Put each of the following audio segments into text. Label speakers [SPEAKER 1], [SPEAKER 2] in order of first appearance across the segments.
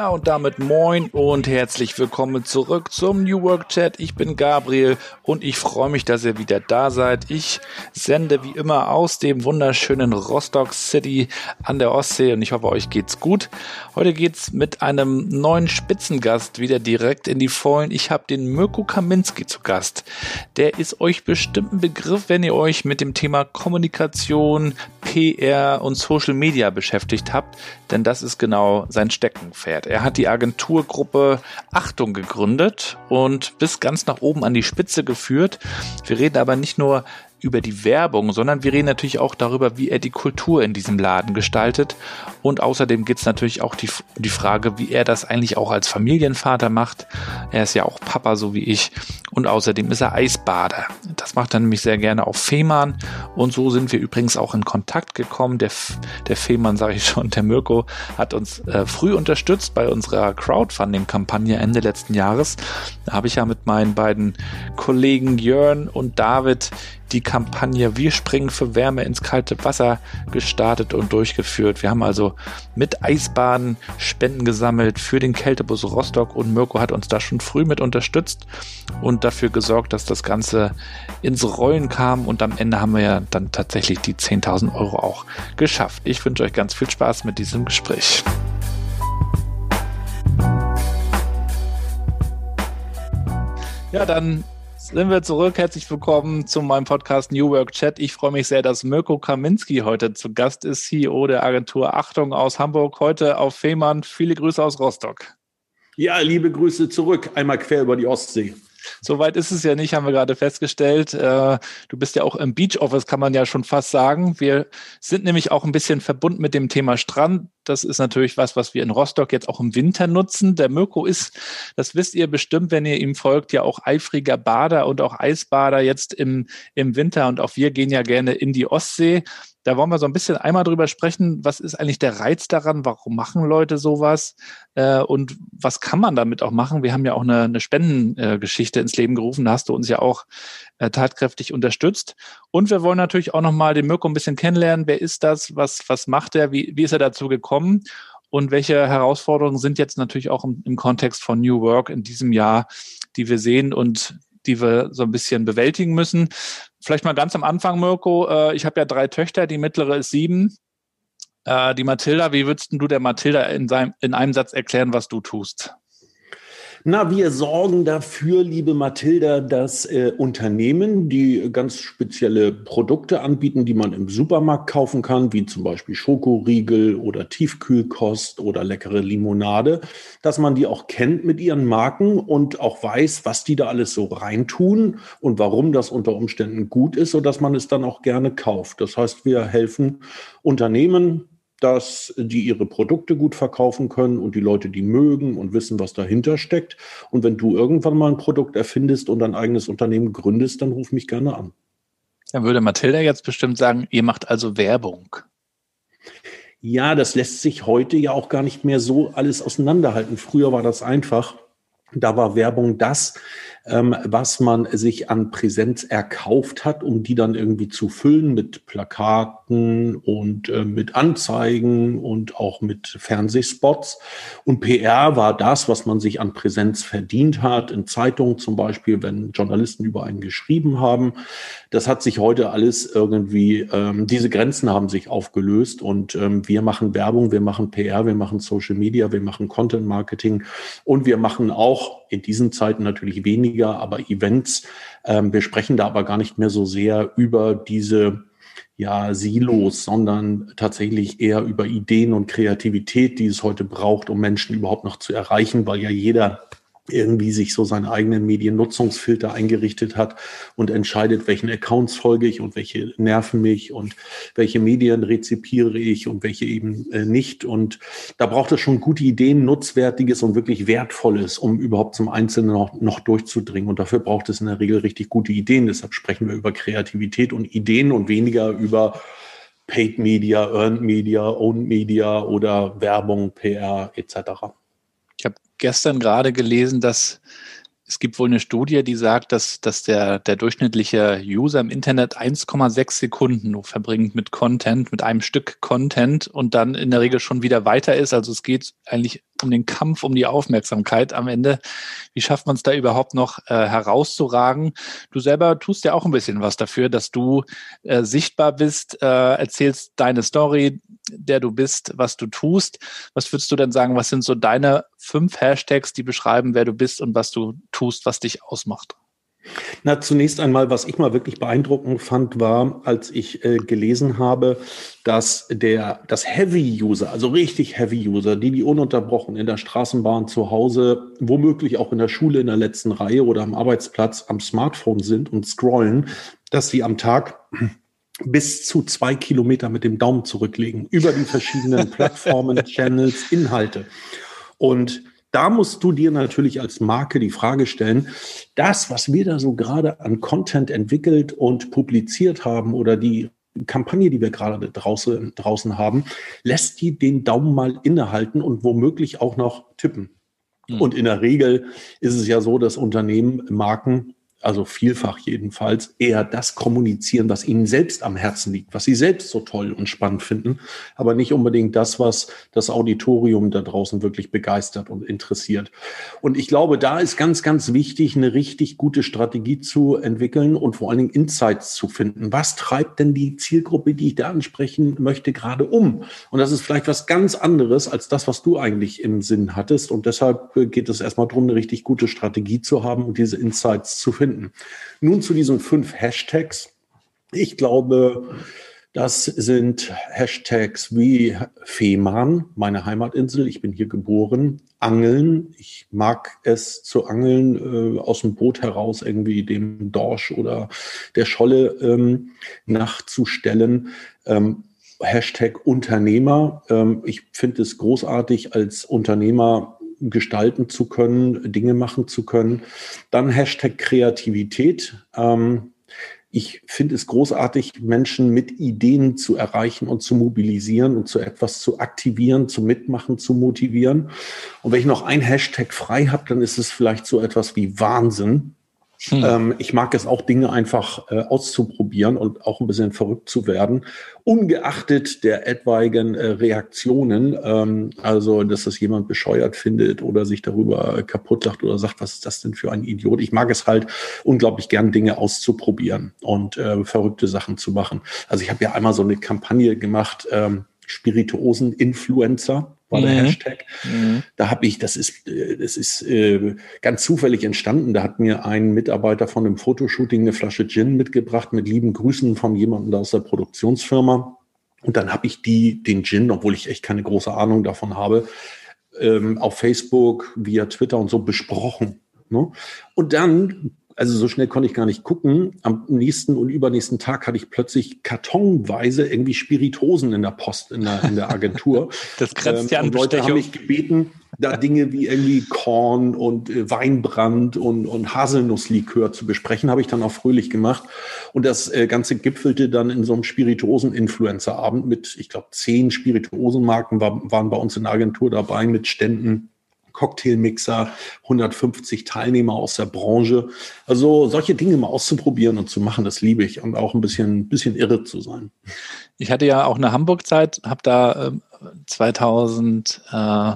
[SPEAKER 1] Ja, und damit moin und herzlich willkommen zurück zum New Work Chat. Ich bin Gabriel und ich freue mich, dass ihr wieder da seid. Ich sende wie immer aus dem wunderschönen Rostock City an der Ostsee und ich hoffe, euch geht's gut. Heute geht's mit einem neuen Spitzengast wieder direkt in die Vollen. Ich habe den Mirko Kaminski zu Gast. Der ist euch bestimmt ein Begriff, wenn ihr euch mit dem Thema Kommunikation, PR und Social Media beschäftigt habt, denn das ist genau sein Steckenpferd. Er hat die Agenturgruppe Achtung gegründet und bis ganz nach oben an die Spitze geführt. Wir reden aber nicht nur über die Werbung, sondern wir reden natürlich auch darüber, wie er die Kultur in diesem Laden gestaltet. Und außerdem geht es natürlich auch die, die Frage, wie er das eigentlich auch als Familienvater macht. Er ist ja auch Papa, so wie ich. Und außerdem ist er Eisbader. Das macht er nämlich sehr gerne auf Fehmarn. Und so sind wir übrigens auch in Kontakt gekommen. Der, der Fehmarn, sage ich schon, der Mirko, hat uns äh, früh unterstützt bei unserer Crowdfunding-Kampagne Ende letzten Jahres. Da habe ich ja mit meinen beiden Kollegen Jörn und David die Kampagne Wir springen für Wärme ins kalte Wasser gestartet und durchgeführt. Wir haben also mit Eisbahnen Spenden gesammelt für den Kältebus Rostock und Mirko hat uns da schon früh mit unterstützt und dafür gesorgt, dass das Ganze ins Rollen kam und am Ende haben wir ja dann tatsächlich die 10.000 Euro auch geschafft. Ich wünsche euch ganz viel Spaß mit diesem Gespräch. Ja, dann sind wir zurück. Herzlich willkommen zu meinem Podcast New Work Chat. Ich freue mich sehr, dass Mirko Kaminski heute zu Gast ist, CEO der Agentur Achtung aus Hamburg, heute auf Fehmarn. Viele Grüße aus Rostock.
[SPEAKER 2] Ja, liebe Grüße zurück, einmal quer über die Ostsee.
[SPEAKER 1] Soweit ist es ja nicht, haben wir gerade festgestellt. Äh, du bist ja auch im Beach Office, kann man ja schon fast sagen. Wir sind nämlich auch ein bisschen verbunden mit dem Thema Strand. Das ist natürlich was, was wir in Rostock jetzt auch im Winter nutzen. Der Mirko ist, das wisst ihr bestimmt, wenn ihr ihm folgt, ja auch eifriger Bader und auch Eisbader jetzt im, im Winter. Und auch wir gehen ja gerne in die Ostsee. Da wollen wir so ein bisschen einmal drüber sprechen, was ist eigentlich der Reiz daran, warum machen Leute sowas äh, und was kann man damit auch machen? Wir haben ja auch eine, eine Spendengeschichte äh, ins Leben gerufen, da hast du uns ja auch äh, tatkräftig unterstützt. Und wir wollen natürlich auch nochmal den Mirko ein bisschen kennenlernen. Wer ist das? Was, was macht er? Wie, wie ist er dazu gekommen? Und welche Herausforderungen sind jetzt natürlich auch im, im Kontext von New Work in diesem Jahr, die wir sehen und die wir so ein bisschen bewältigen müssen. Vielleicht mal ganz am Anfang, Mirko. Äh, ich habe ja drei Töchter, die mittlere ist sieben. Äh, die Mathilda, wie würdest du der Mathilda in, seinem, in einem Satz erklären, was du tust?
[SPEAKER 2] Na, wir sorgen dafür, liebe Mathilda, dass äh, Unternehmen, die ganz spezielle Produkte anbieten, die man im Supermarkt kaufen kann, wie zum Beispiel Schokoriegel oder Tiefkühlkost oder leckere Limonade, dass man die auch kennt mit ihren Marken und auch weiß, was die da alles so reintun und warum das unter Umständen gut ist, sodass man es dann auch gerne kauft. Das heißt, wir helfen Unternehmen, dass die ihre Produkte gut verkaufen können und die Leute die mögen und wissen, was dahinter steckt. Und wenn du irgendwann mal ein Produkt erfindest und ein eigenes Unternehmen gründest, dann ruf mich gerne an.
[SPEAKER 1] Dann würde Mathilda jetzt bestimmt sagen, ihr macht also Werbung.
[SPEAKER 2] Ja, das lässt sich heute ja auch gar nicht mehr so alles auseinanderhalten. Früher war das einfach. Da war Werbung das, ähm, was man sich an Präsenz erkauft hat, um die dann irgendwie zu füllen mit Plakaten und äh, mit Anzeigen und auch mit Fernsehspots. Und PR war das, was man sich an Präsenz verdient hat, in Zeitungen zum Beispiel, wenn Journalisten über einen geschrieben haben. Das hat sich heute alles irgendwie, ähm, diese Grenzen haben sich aufgelöst und ähm, wir machen Werbung, wir machen PR, wir machen Social Media, wir machen Content Marketing und wir machen auch in diesen Zeiten natürlich weniger aber Events. Ähm, wir sprechen da aber gar nicht mehr so sehr über diese ja, Silos, sondern tatsächlich eher über Ideen und Kreativität, die es heute braucht, um Menschen überhaupt noch zu erreichen, weil ja jeder irgendwie sich so seinen eigenen Mediennutzungsfilter eingerichtet hat und entscheidet, welchen Accounts folge ich und welche nerven mich und welche Medien rezipiere ich und welche eben äh, nicht. Und da braucht es schon gute Ideen, Nutzwertiges und wirklich Wertvolles, um überhaupt zum Einzelnen noch, noch durchzudringen. Und dafür braucht es in der Regel richtig gute Ideen. Deshalb sprechen wir über Kreativität und Ideen und weniger über Paid Media, Earned Media, Owned Media oder Werbung, PR etc.
[SPEAKER 1] Ich habe gestern gerade gelesen, dass es gibt wohl eine Studie, die sagt, dass, dass der, der durchschnittliche User im Internet 1,6 Sekunden nur verbringt mit Content, mit einem Stück Content und dann in der Regel schon wieder weiter ist. Also es geht eigentlich um den Kampf um die Aufmerksamkeit am Ende. Wie schafft man es da überhaupt noch äh, herauszuragen? Du selber tust ja auch ein bisschen was dafür, dass du äh, sichtbar bist, äh, erzählst deine Story, der du bist, was du tust. Was würdest du denn sagen, was sind so deine fünf Hashtags, die beschreiben, wer du bist und was du tust, was dich ausmacht?
[SPEAKER 2] Na, zunächst einmal, was ich mal wirklich beeindruckend fand, war, als ich äh, gelesen habe, dass der, das Heavy-User, also richtig Heavy-User, die, die ununterbrochen in der Straßenbahn zu Hause, womöglich auch in der Schule in der letzten Reihe oder am Arbeitsplatz am Smartphone sind und scrollen, dass sie am Tag bis zu zwei Kilometer mit dem Daumen zurücklegen über die verschiedenen Plattformen, Channels, Inhalte. Und da musst du dir natürlich als Marke die Frage stellen, das, was wir da so gerade an Content entwickelt und publiziert haben oder die Kampagne, die wir gerade draußen, draußen haben, lässt die den Daumen mal innehalten und womöglich auch noch tippen. Mhm. Und in der Regel ist es ja so, dass Unternehmen, Marken also vielfach jedenfalls, eher das kommunizieren, was ihnen selbst am Herzen liegt, was sie selbst so toll und spannend finden, aber nicht unbedingt das, was das Auditorium da draußen wirklich begeistert und interessiert. Und ich glaube, da ist ganz, ganz wichtig, eine richtig gute Strategie zu entwickeln und vor allen Dingen Insights zu finden. Was treibt denn die Zielgruppe, die ich da ansprechen möchte, gerade um? Und das ist vielleicht was ganz anderes als das, was du eigentlich im Sinn hattest. Und deshalb geht es erstmal darum, eine richtig gute Strategie zu haben und diese Insights zu finden finden. Nun zu diesen fünf Hashtags. Ich glaube, das sind Hashtags wie Fehmarn, meine Heimatinsel, ich bin hier geboren, Angeln, ich mag es zu angeln, äh, aus dem Boot heraus irgendwie dem Dorsch oder der Scholle ähm, nachzustellen. Ähm, Hashtag Unternehmer. Ähm, ich finde es großartig, als Unternehmer gestalten zu können, Dinge machen zu können. Dann Hashtag Kreativität. Ähm, ich finde es großartig, Menschen mit Ideen zu erreichen und zu mobilisieren und zu etwas zu aktivieren, zu mitmachen, zu motivieren. Und wenn ich noch ein Hashtag frei habe, dann ist es vielleicht so etwas wie Wahnsinn. Hm. Ähm, ich mag es auch, Dinge einfach äh, auszuprobieren und auch ein bisschen verrückt zu werden, ungeachtet der etwaigen äh, Reaktionen. Ähm, also, dass das jemand bescheuert findet oder sich darüber kaputt lacht oder sagt, was ist das denn für ein Idiot? Ich mag es halt unglaublich gern, Dinge auszuprobieren und äh, verrückte Sachen zu machen. Also, ich habe ja einmal so eine Kampagne gemacht, ähm, Spirituosen-Influencer war der mhm. Hashtag. Mhm. Da habe ich, das ist, äh, das ist äh, ganz zufällig entstanden. Da hat mir ein Mitarbeiter von einem Fotoshooting eine Flasche Gin mitgebracht mit lieben Grüßen von jemandem aus der Produktionsfirma. Und dann habe ich die, den Gin, obwohl ich echt keine große Ahnung davon habe, ähm, auf Facebook, via Twitter und so besprochen. Ne? Und dann also so schnell konnte ich gar nicht gucken. Am nächsten und übernächsten Tag hatte ich plötzlich kartonweise irgendwie Spiritosen in der Post, in der, in der Agentur.
[SPEAKER 1] das grenzt ähm, ja
[SPEAKER 2] an und Leute haben mich gebeten, da Dinge wie irgendwie Korn und äh, Weinbrand und, und Haselnusslikör zu besprechen, habe ich dann auch fröhlich gemacht. Und das äh, Ganze gipfelte dann in so einem Spirituosen-Influencer-Abend mit, ich glaube, zehn Spirituosenmarken war, waren bei uns in der Agentur dabei mit Ständen Cocktailmixer, 150 Teilnehmer aus der Branche. Also solche Dinge mal auszuprobieren und zu machen, das liebe ich und auch ein bisschen, bisschen irre zu sein.
[SPEAKER 1] Ich hatte ja auch eine Hamburg-Zeit, habe da äh, 2000 äh,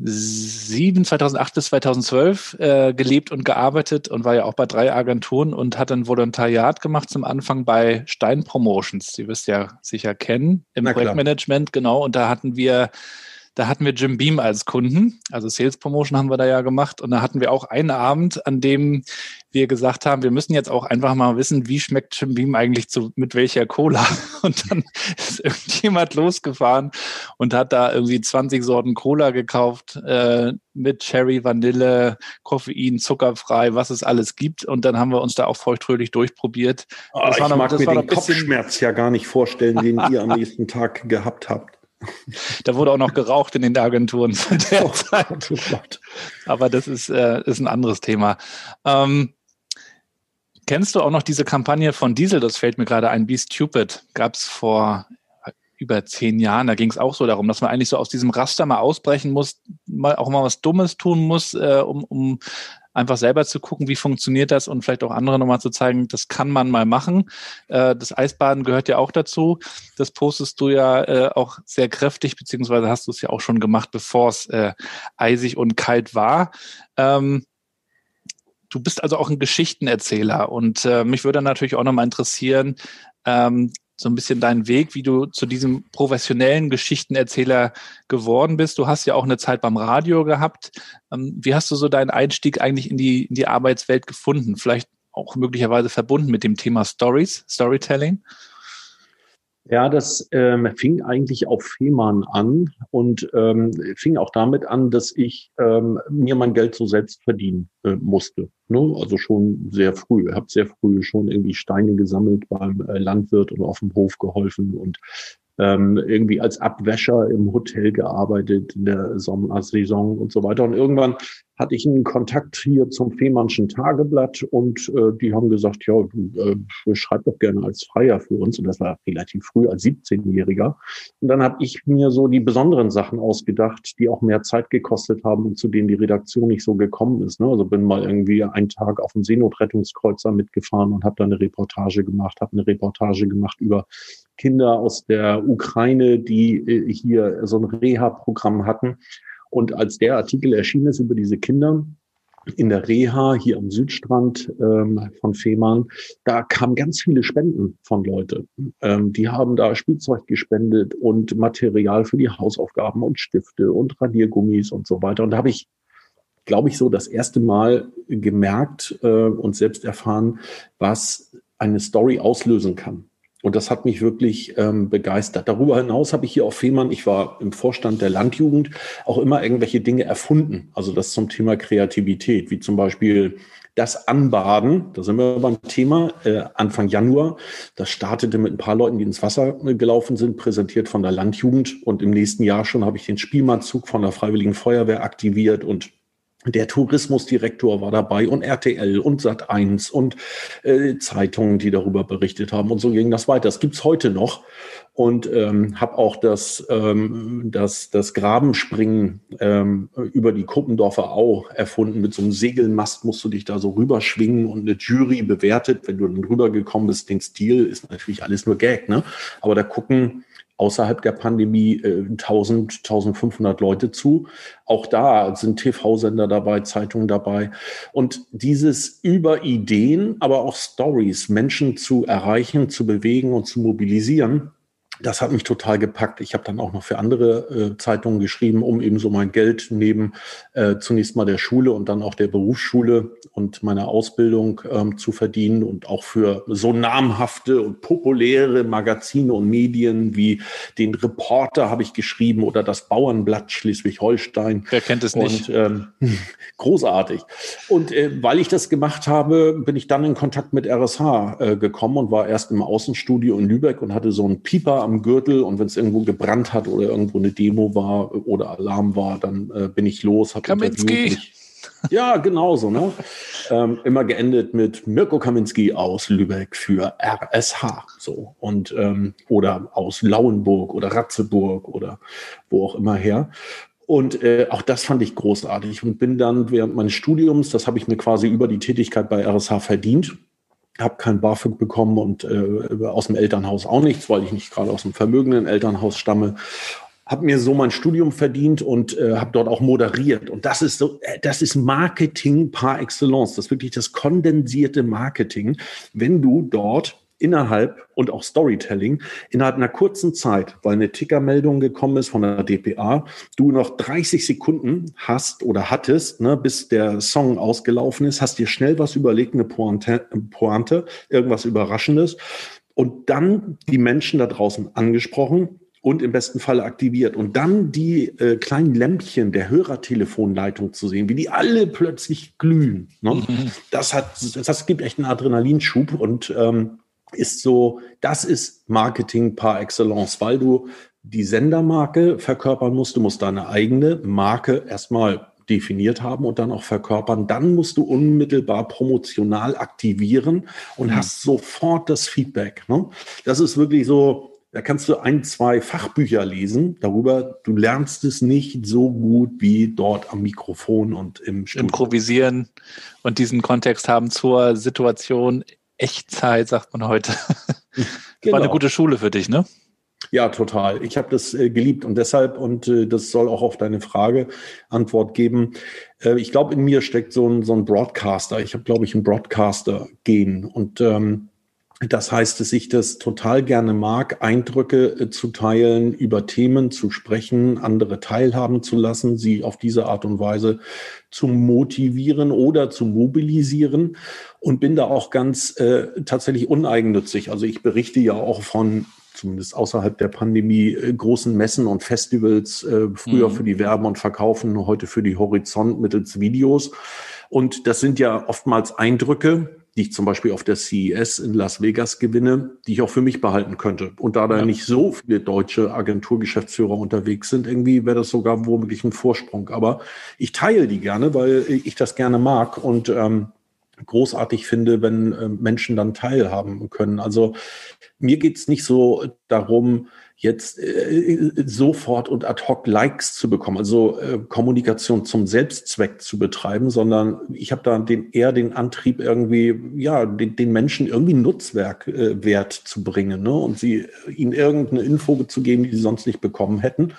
[SPEAKER 1] 2008 bis 2012 äh, gelebt und gearbeitet und war ja auch bei drei Agenturen und hat ein Volontariat gemacht zum Anfang bei Stein Promotions. Sie wirst ja sicher kennen im Projektmanagement, genau. Und da hatten wir da hatten wir Jim Beam als Kunden, also Sales Promotion haben wir da ja gemacht. Und da hatten wir auch einen Abend, an dem wir gesagt haben, wir müssen jetzt auch einfach mal wissen, wie schmeckt Jim Beam eigentlich zu, mit welcher Cola. Und dann ist irgendjemand losgefahren und hat da irgendwie 20 Sorten Cola gekauft äh, mit Cherry, Vanille, Koffein, zuckerfrei, was es alles gibt. Und dann haben wir uns da auch feuchtfröhlich durchprobiert.
[SPEAKER 2] Oh, ich noch, mag mir den Kopfschmerz ja gar nicht vorstellen, den ihr am nächsten Tag gehabt habt.
[SPEAKER 1] Da wurde auch noch geraucht in den Agenturen zu der oh, Zeit. Aber das ist, äh, ist ein anderes Thema. Ähm, Kennst du auch noch diese Kampagne von Diesel? Das fällt mir gerade ein. Be Stupid. Gab es vor über zehn Jahren. Da ging es auch so darum, dass man eigentlich so aus diesem Raster mal ausbrechen muss, mal auch mal was Dummes tun muss, äh, um, um einfach selber zu gucken, wie funktioniert das und vielleicht auch andere nochmal zu zeigen, das kann man mal machen. Äh, das Eisbaden gehört ja auch dazu. Das postest du ja äh, auch sehr kräftig, beziehungsweise hast du es ja auch schon gemacht, bevor es äh, eisig und kalt war. Ähm, du bist also auch ein Geschichtenerzähler und mich würde natürlich auch nochmal interessieren, ähm, so ein bisschen deinen Weg, wie du zu diesem professionellen Geschichtenerzähler geworden bist. Du hast ja auch eine Zeit beim Radio gehabt. Ähm, wie hast du so deinen Einstieg eigentlich in die, in die Arbeitswelt gefunden? Vielleicht auch möglicherweise verbunden mit dem Thema Stories, Storytelling?
[SPEAKER 2] Ja, das ähm, fing eigentlich auf Fehmarn an und ähm, fing auch damit an, dass ich ähm, mir mein Geld so selbst verdienen äh, musste. Ne? Also schon sehr früh. Ich habe sehr früh schon irgendwie Steine gesammelt beim äh, Landwirt und auf dem Hof geholfen und ähm, irgendwie als Abwäscher im Hotel gearbeitet in der Sommersaison und so weiter. Und irgendwann hatte ich einen Kontakt hier zum Fehmarnschen Tageblatt und äh, die haben gesagt, ja, du äh, schreib doch gerne als Freier für uns. Und das war relativ früh als 17-Jähriger. Und dann habe ich mir so die besonderen Sachen ausgedacht, die auch mehr Zeit gekostet haben und zu denen die Redaktion nicht so gekommen ist. Ne? Also bin mal irgendwie einen Tag auf dem Seenotrettungskreuzer mitgefahren und habe da eine Reportage gemacht, habe eine Reportage gemacht über Kinder aus der Ukraine, die äh, hier so ein Reha-Programm hatten. Und als der Artikel erschienen ist über diese Kinder in der Reha hier am Südstrand ähm, von Fehmarn, da kamen ganz viele Spenden von Leute. Ähm, die haben da Spielzeug gespendet und Material für die Hausaufgaben und Stifte und Radiergummis und so weiter. Und da habe ich glaube ich, so das erste Mal gemerkt äh, und selbst erfahren, was eine Story auslösen kann. Und das hat mich wirklich ähm, begeistert. Darüber hinaus habe ich hier auf Fehmarn, ich war im Vorstand der Landjugend, auch immer irgendwelche Dinge erfunden. Also das zum Thema Kreativität, wie zum Beispiel das Anbaden. Da sind wir beim Thema äh, Anfang Januar. Das startete mit ein paar Leuten, die ins Wasser äh, gelaufen sind, präsentiert von der Landjugend. Und im nächsten Jahr schon habe ich den Spielmannzug von der Freiwilligen Feuerwehr aktiviert und der Tourismusdirektor war dabei und RTL und Sat1 und äh, Zeitungen, die darüber berichtet haben und so ging das weiter. Das gibt's heute noch und ähm, habe auch das, ähm, das, das Grabenspringen ähm, über die Kuppendorfer Au erfunden. Mit so einem Segelmast musst du dich da so rüberschwingen und eine Jury bewertet, wenn du dann rübergekommen bist. Den Stil ist natürlich alles nur Gag, ne? Aber da gucken außerhalb der Pandemie äh, 1000, 1500 Leute zu. Auch da sind TV-Sender dabei, Zeitungen dabei. Und dieses über Ideen, aber auch Stories, Menschen zu erreichen, zu bewegen und zu mobilisieren, das hat mich total gepackt. Ich habe dann auch noch für andere äh, Zeitungen geschrieben, um eben so mein Geld neben äh, zunächst mal der Schule und dann auch der Berufsschule und meiner Ausbildung ähm, zu verdienen und auch für so namhafte und populäre Magazine und Medien wie den Reporter habe ich geschrieben oder das Bauernblatt Schleswig-Holstein.
[SPEAKER 1] Wer kennt es nicht?
[SPEAKER 2] Und, ähm, großartig. Und äh, weil ich das gemacht habe, bin ich dann in Kontakt mit RSH äh, gekommen und war erst im Außenstudio in Lübeck und hatte so einen Pieper am Gürtel und wenn es irgendwo gebrannt hat oder irgendwo eine Demo war oder Alarm war, dann äh, bin ich los.
[SPEAKER 1] Kaminski.
[SPEAKER 2] Ja, genau so. Ne? ähm, immer geendet mit Mirko Kaminski aus Lübeck für RSH. So. Und, ähm, oder aus Lauenburg oder Ratzeburg oder wo auch immer her. Und äh, auch das fand ich großartig und bin dann während meines Studiums, das habe ich mir quasi über die Tätigkeit bei RSH verdient, habe kein BAföG bekommen und äh, aus dem Elternhaus auch nichts, weil ich nicht gerade aus einem vermögenden Elternhaus stamme. Habe mir so mein Studium verdient und äh, habe dort auch moderiert. Und das ist so, äh, das ist Marketing par excellence. Das ist wirklich das kondensierte Marketing, wenn du dort innerhalb und auch Storytelling innerhalb einer kurzen Zeit, weil eine Tickermeldung gekommen ist von der DPA, du noch 30 Sekunden hast oder hattest, ne, bis der Song ausgelaufen ist, hast dir schnell was überlegt, eine Pointe, Pointe irgendwas Überraschendes und dann die Menschen da draußen angesprochen und im besten Fall aktiviert. Und dann die äh, kleinen Lämpchen der Hörertelefonleitung zu sehen, wie die alle plötzlich glühen. Ne? Mhm. Das hat, das gibt echt einen Adrenalinschub und ähm, ist so, das ist Marketing par excellence, weil du die Sendermarke verkörpern musst. Du musst deine eigene Marke erstmal definiert haben und dann auch verkörpern, dann musst du unmittelbar promotional aktivieren und mhm. hast sofort das Feedback. Ne? Das ist wirklich so, da kannst du ein, zwei Fachbücher lesen darüber. Du lernst es nicht so gut wie dort am Mikrofon und im
[SPEAKER 1] Studio. Improvisieren und diesen Kontext haben zur Situation Echtzeit, sagt man heute. Genau. War eine gute Schule für dich, ne?
[SPEAKER 2] Ja, total. Ich habe das äh, geliebt und deshalb, und äh, das soll auch auf deine Frage Antwort geben. Äh, ich glaube, in mir steckt so ein, so ein Broadcaster. Ich habe, glaube ich, ein Broadcaster-Gen. Und ähm, das heißt, dass ich das total gerne mag, Eindrücke äh, zu teilen, über Themen zu sprechen, andere teilhaben zu lassen, sie auf diese Art und Weise zu motivieren oder zu mobilisieren und bin da auch ganz äh, tatsächlich uneigennützig. Also ich berichte ja auch von zumindest außerhalb der Pandemie, äh, großen Messen und Festivals, äh, früher mhm. für die Werben und Verkaufen, heute für die Horizont mittels Videos. Und das sind ja oftmals Eindrücke, die ich zum Beispiel auf der CES in Las Vegas gewinne, die ich auch für mich behalten könnte. Und da da ja. nicht so viele deutsche Agenturgeschäftsführer unterwegs sind, irgendwie wäre das sogar womöglich ein Vorsprung. Aber ich teile die gerne, weil ich das gerne mag und ähm, großartig finde, wenn äh, Menschen dann teilhaben können. Also mir geht's nicht so darum, jetzt äh, sofort und ad hoc Likes zu bekommen, also äh, Kommunikation zum Selbstzweck zu betreiben, sondern ich habe da den, eher den Antrieb irgendwie, ja, den, den Menschen irgendwie Nutzwerk äh, Wert zu bringen ne? und sie ihnen irgendeine Info zu geben, die sie sonst nicht bekommen hätten.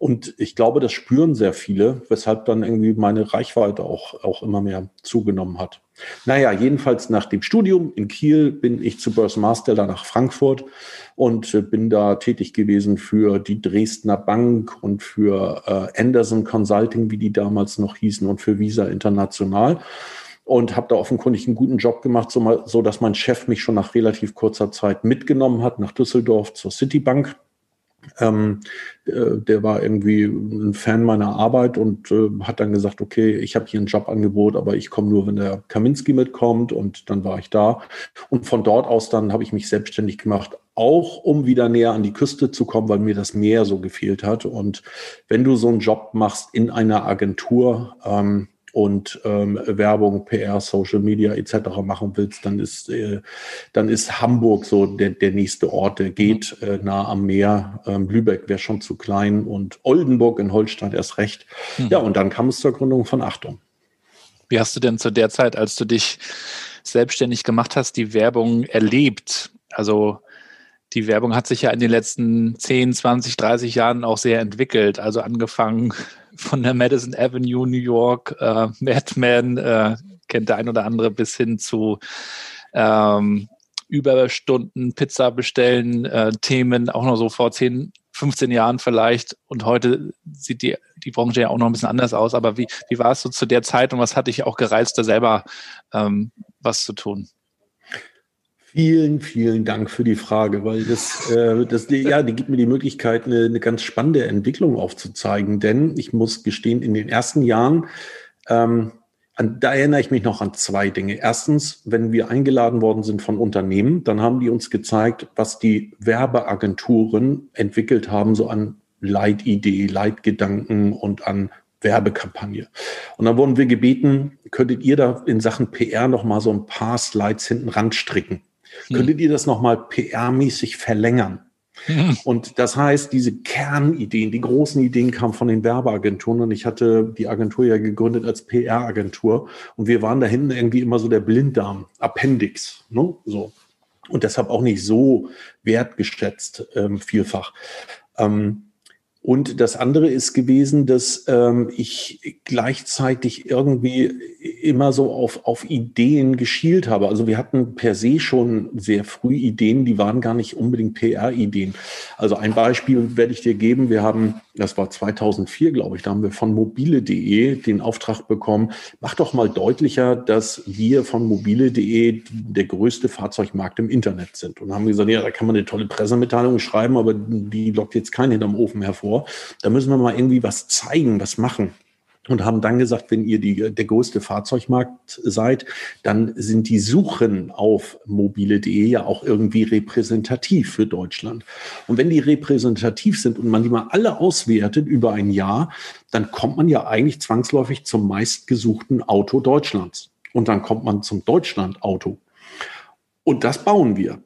[SPEAKER 2] Und ich glaube, das spüren sehr viele, weshalb dann irgendwie meine Reichweite auch, auch immer mehr zugenommen hat. Naja, jedenfalls nach dem Studium in Kiel bin ich zu Börsenmaster nach Frankfurt und äh, bin da tätig gewesen für die Dresdner Bank und für äh, Anderson Consulting, wie die damals noch hießen, und für Visa International und habe da offenkundig einen guten Job gemacht, so, mal, so dass mein Chef mich schon nach relativ kurzer Zeit mitgenommen hat nach Düsseldorf zur Citibank ähm, äh, der war irgendwie ein Fan meiner Arbeit und äh, hat dann gesagt, okay, ich habe hier ein Jobangebot, aber ich komme nur, wenn der Kaminski mitkommt und dann war ich da. Und von dort aus dann habe ich mich selbstständig gemacht, auch um wieder näher an die Küste zu kommen, weil mir das Meer so gefehlt hat. Und wenn du so einen Job machst in einer Agentur, ähm, und ähm, Werbung, PR, Social Media etc. machen willst, dann ist, äh, dann ist Hamburg so der, der nächste Ort, der geht äh, nah am Meer. Ähm, Lübeck wäre schon zu klein und Oldenburg in Holstein erst recht. Mhm. Ja, und dann kam es zur Gründung von Achtung.
[SPEAKER 1] Wie hast du denn zu der Zeit, als du dich selbstständig gemacht hast, die Werbung erlebt? Also die Werbung hat sich ja in den letzten 10, 20, 30 Jahren auch sehr entwickelt. Also angefangen von der Madison Avenue, New York, äh, Madman, äh, kennt der ein oder andere, bis hin zu ähm, Überstunden, Pizza bestellen, äh, Themen, auch noch so vor 10, 15 Jahren vielleicht. Und heute sieht die, die Branche ja auch noch ein bisschen anders aus. Aber wie, wie war es so zu der Zeit und was hat dich auch gereizt, da selber ähm, was zu tun?
[SPEAKER 2] Vielen, vielen Dank für die Frage, weil das, äh, das ja, die gibt mir die Möglichkeit, eine, eine ganz spannende Entwicklung aufzuzeigen. Denn ich muss gestehen, in den ersten Jahren, ähm, an, da erinnere ich mich noch an zwei Dinge. Erstens, wenn wir eingeladen worden sind von Unternehmen, dann haben die uns gezeigt, was die Werbeagenturen entwickelt haben, so an Leitidee, Leitgedanken und an Werbekampagne. Und dann wurden wir gebeten, könntet ihr da in Sachen PR noch mal so ein paar Slides hinten ranstricken? Hm. Könntet ihr das nochmal PR-mäßig verlängern? Hm. Und das heißt, diese Kernideen, die großen Ideen kamen von den Werbeagenturen und ich hatte die Agentur ja gegründet als PR-Agentur und wir waren da hinten irgendwie immer so der Blinddarm, Appendix, ne? so. Und deshalb auch nicht so wertgeschätzt ähm, vielfach. Ähm, und das andere ist gewesen, dass ähm, ich gleichzeitig irgendwie immer so auf, auf Ideen geschielt habe. Also wir hatten per se schon sehr früh Ideen, die waren gar nicht unbedingt PR-Ideen. Also ein Beispiel werde ich dir geben. Wir haben, das war 2004, glaube ich, da haben wir von mobile.de den Auftrag bekommen, mach doch mal deutlicher, dass wir von mobile.de der größte Fahrzeugmarkt im Internet sind. Und haben gesagt, ja, da kann man eine tolle Pressemitteilung schreiben, aber die lockt jetzt keinen hinterm Ofen hervor vor. Da müssen wir mal irgendwie was zeigen, was machen. und haben dann gesagt, wenn ihr die, der größte Fahrzeugmarkt seid, dann sind die Suchen auf mobile.de ja auch irgendwie repräsentativ für Deutschland. Und wenn die repräsentativ sind und man die mal alle auswertet über ein Jahr, dann kommt man ja eigentlich zwangsläufig zum meistgesuchten Auto Deutschlands. Und dann kommt man zum Deutschland-Auto. Und das bauen wir.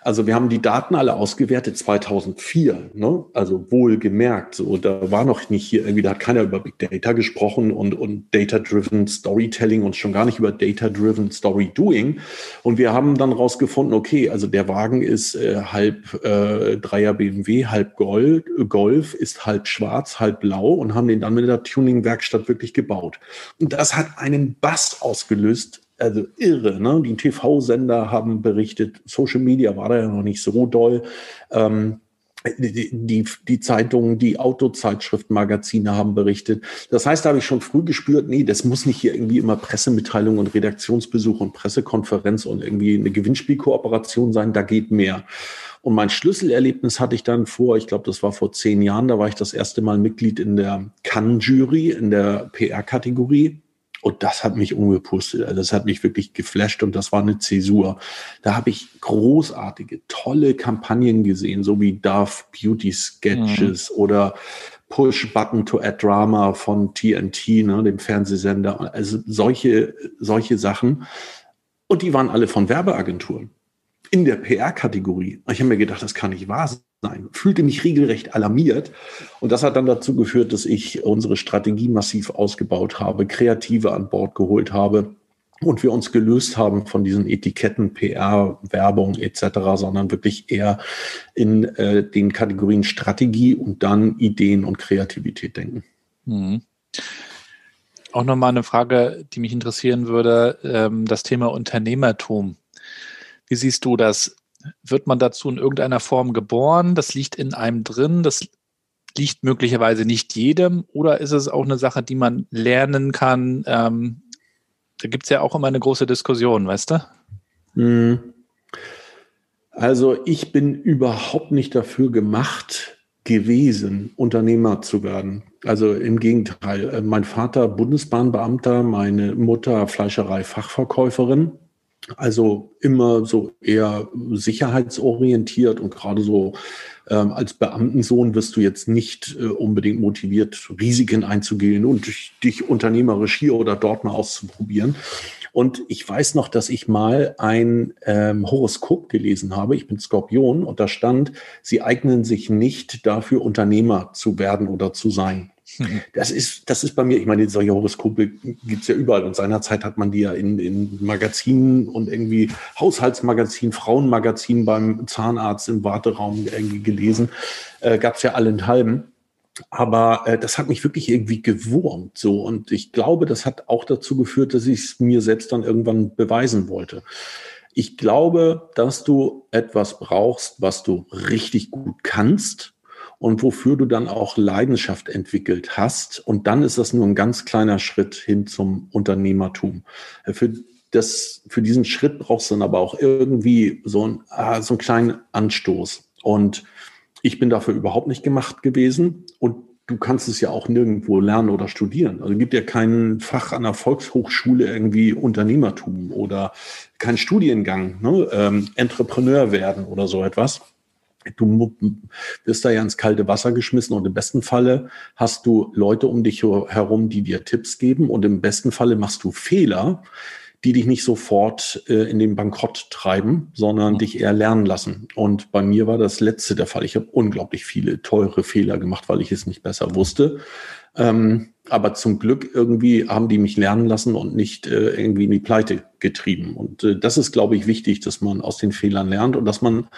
[SPEAKER 2] Also wir haben die Daten alle ausgewertet 2004, ne? also wohlgemerkt. So, da war noch nicht hier irgendwie, da hat keiner über Big Data gesprochen und, und Data-Driven Storytelling und schon gar nicht über Data-Driven Story Doing. Und wir haben dann rausgefunden, okay, also der Wagen ist äh, halb äh, Dreier BMW, halb Gold, Golf, ist halb schwarz, halb blau und haben den dann mit der Tuning-Werkstatt wirklich gebaut. Und das hat einen Bass ausgelöst also irre. Ne? Die TV-Sender haben berichtet, Social Media war da ja noch nicht so doll. Ähm, die, die, die Zeitungen, die Autozeitschriften, Magazine haben berichtet. Das heißt, da habe ich schon früh gespürt, nee, das muss nicht hier irgendwie immer Pressemitteilung und Redaktionsbesuch und Pressekonferenz und irgendwie eine Gewinnspielkooperation sein, da geht mehr. Und mein Schlüsselerlebnis hatte ich dann vor, ich glaube, das war vor zehn Jahren, da war ich das erste Mal Mitglied in der Cannes-Jury, in der PR-Kategorie. Und das hat mich umgepustet. Also das hat mich wirklich geflasht und das war eine Zäsur. Da habe ich großartige, tolle Kampagnen gesehen, so wie Dove Beauty Sketches mhm. oder Push Button to Add Drama von TNT, ne, dem Fernsehsender. Also solche, solche Sachen. Und die waren alle von Werbeagenturen in der PR-Kategorie. Ich habe mir gedacht, das kann nicht wahr sein. Fühlte mich regelrecht alarmiert. Und das hat dann dazu geführt, dass ich unsere Strategie massiv ausgebaut habe, Kreative an Bord geholt habe und wir uns gelöst haben von diesen Etiketten, PR, Werbung etc., sondern wirklich eher in äh, den Kategorien Strategie und dann Ideen und Kreativität denken. Mhm.
[SPEAKER 1] Auch nochmal eine Frage, die mich interessieren würde, ähm, das Thema Unternehmertum. Wie siehst du das? Wird man dazu in irgendeiner Form geboren? Das liegt in einem drin. Das liegt möglicherweise nicht jedem. Oder ist es auch eine Sache, die man lernen kann? Ähm, da gibt es ja auch immer eine große Diskussion, weißt du? Hm.
[SPEAKER 2] Also ich bin überhaupt nicht dafür gemacht gewesen, Unternehmer zu werden. Also im Gegenteil. Mein Vater Bundesbahnbeamter, meine Mutter Fleischerei-Fachverkäuferin. Also immer so eher sicherheitsorientiert und gerade so ähm, als Beamtensohn wirst du jetzt nicht äh, unbedingt motiviert, Risiken einzugehen und dich, dich unternehmerisch hier oder dort mal auszuprobieren. Und ich weiß noch, dass ich mal ein ähm, Horoskop gelesen habe. Ich bin Skorpion und da stand, sie eignen sich nicht dafür, Unternehmer zu werden oder zu sein. Das ist, das ist bei mir, ich meine, solche Horoskope gibt es ja überall. Und seinerzeit hat man die ja in, in Magazinen und irgendwie Haushaltsmagazin, Frauenmagazin beim Zahnarzt im Warteraum irgendwie gelesen. Äh, gab es ja allenthalben. Aber äh, das hat mich wirklich irgendwie gewurmt. So. Und ich glaube, das hat auch dazu geführt, dass ich es mir selbst dann irgendwann beweisen wollte. Ich glaube, dass du etwas brauchst, was du richtig gut kannst und wofür du dann auch Leidenschaft entwickelt hast. Und dann ist das nur ein ganz kleiner Schritt hin zum Unternehmertum. Äh, für das, für diesen Schritt brauchst du dann aber auch irgendwie so, ein, ah, so einen kleinen Anstoß. Und ich bin dafür überhaupt nicht gemacht gewesen. Und du kannst es ja auch nirgendwo lernen oder studieren. Also gibt ja kein Fach an der Volkshochschule irgendwie Unternehmertum oder kein Studiengang, ne? ähm, Entrepreneur werden oder so etwas. Du wirst da ja ins kalte Wasser geschmissen und im besten Falle hast du Leute um dich herum, die dir Tipps geben und im besten Falle machst du Fehler, die dich nicht sofort äh, in den Bankrott treiben, sondern mhm. dich eher lernen lassen. Und bei mir war das letzte der Fall. Ich habe unglaublich viele teure Fehler gemacht, weil ich es nicht besser wusste. Ähm, aber zum Glück irgendwie haben die mich lernen lassen und nicht äh, irgendwie in die Pleite getrieben. Und äh, das ist, glaube ich, wichtig, dass man aus den Fehlern lernt und dass man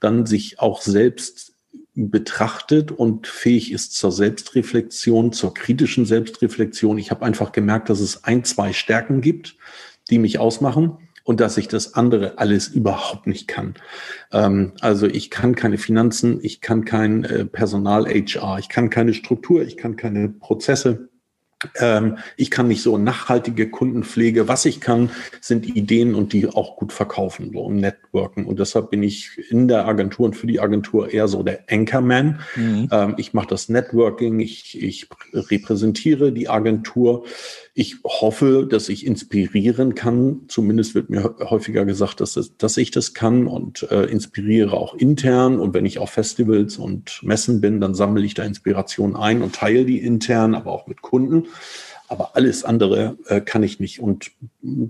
[SPEAKER 2] dann sich auch selbst betrachtet und fähig ist zur Selbstreflexion, zur kritischen Selbstreflexion. Ich habe einfach gemerkt, dass es ein, zwei Stärken gibt, die mich ausmachen und dass ich das andere alles überhaupt nicht kann. Ähm, also ich kann keine Finanzen, ich kann kein äh, Personal HR, ich kann keine Struktur, ich kann keine Prozesse ich kann nicht so nachhaltige Kundenpflege. Was ich kann, sind Ideen und die auch gut verkaufen, so im Networken. Und deshalb bin ich in der Agentur und für die Agentur eher so der Anchorman. Mhm. Ähm, ich mache das Networking, ich, ich repräsentiere die Agentur. Ich hoffe, dass ich inspirieren kann. Zumindest wird mir häufiger gesagt, dass, das, dass ich das kann und äh, inspiriere auch intern. Und wenn ich auf Festivals und Messen bin, dann sammle ich da Inspiration ein und teile die intern, aber auch mit Kunden. Aber alles andere äh, kann ich nicht. Und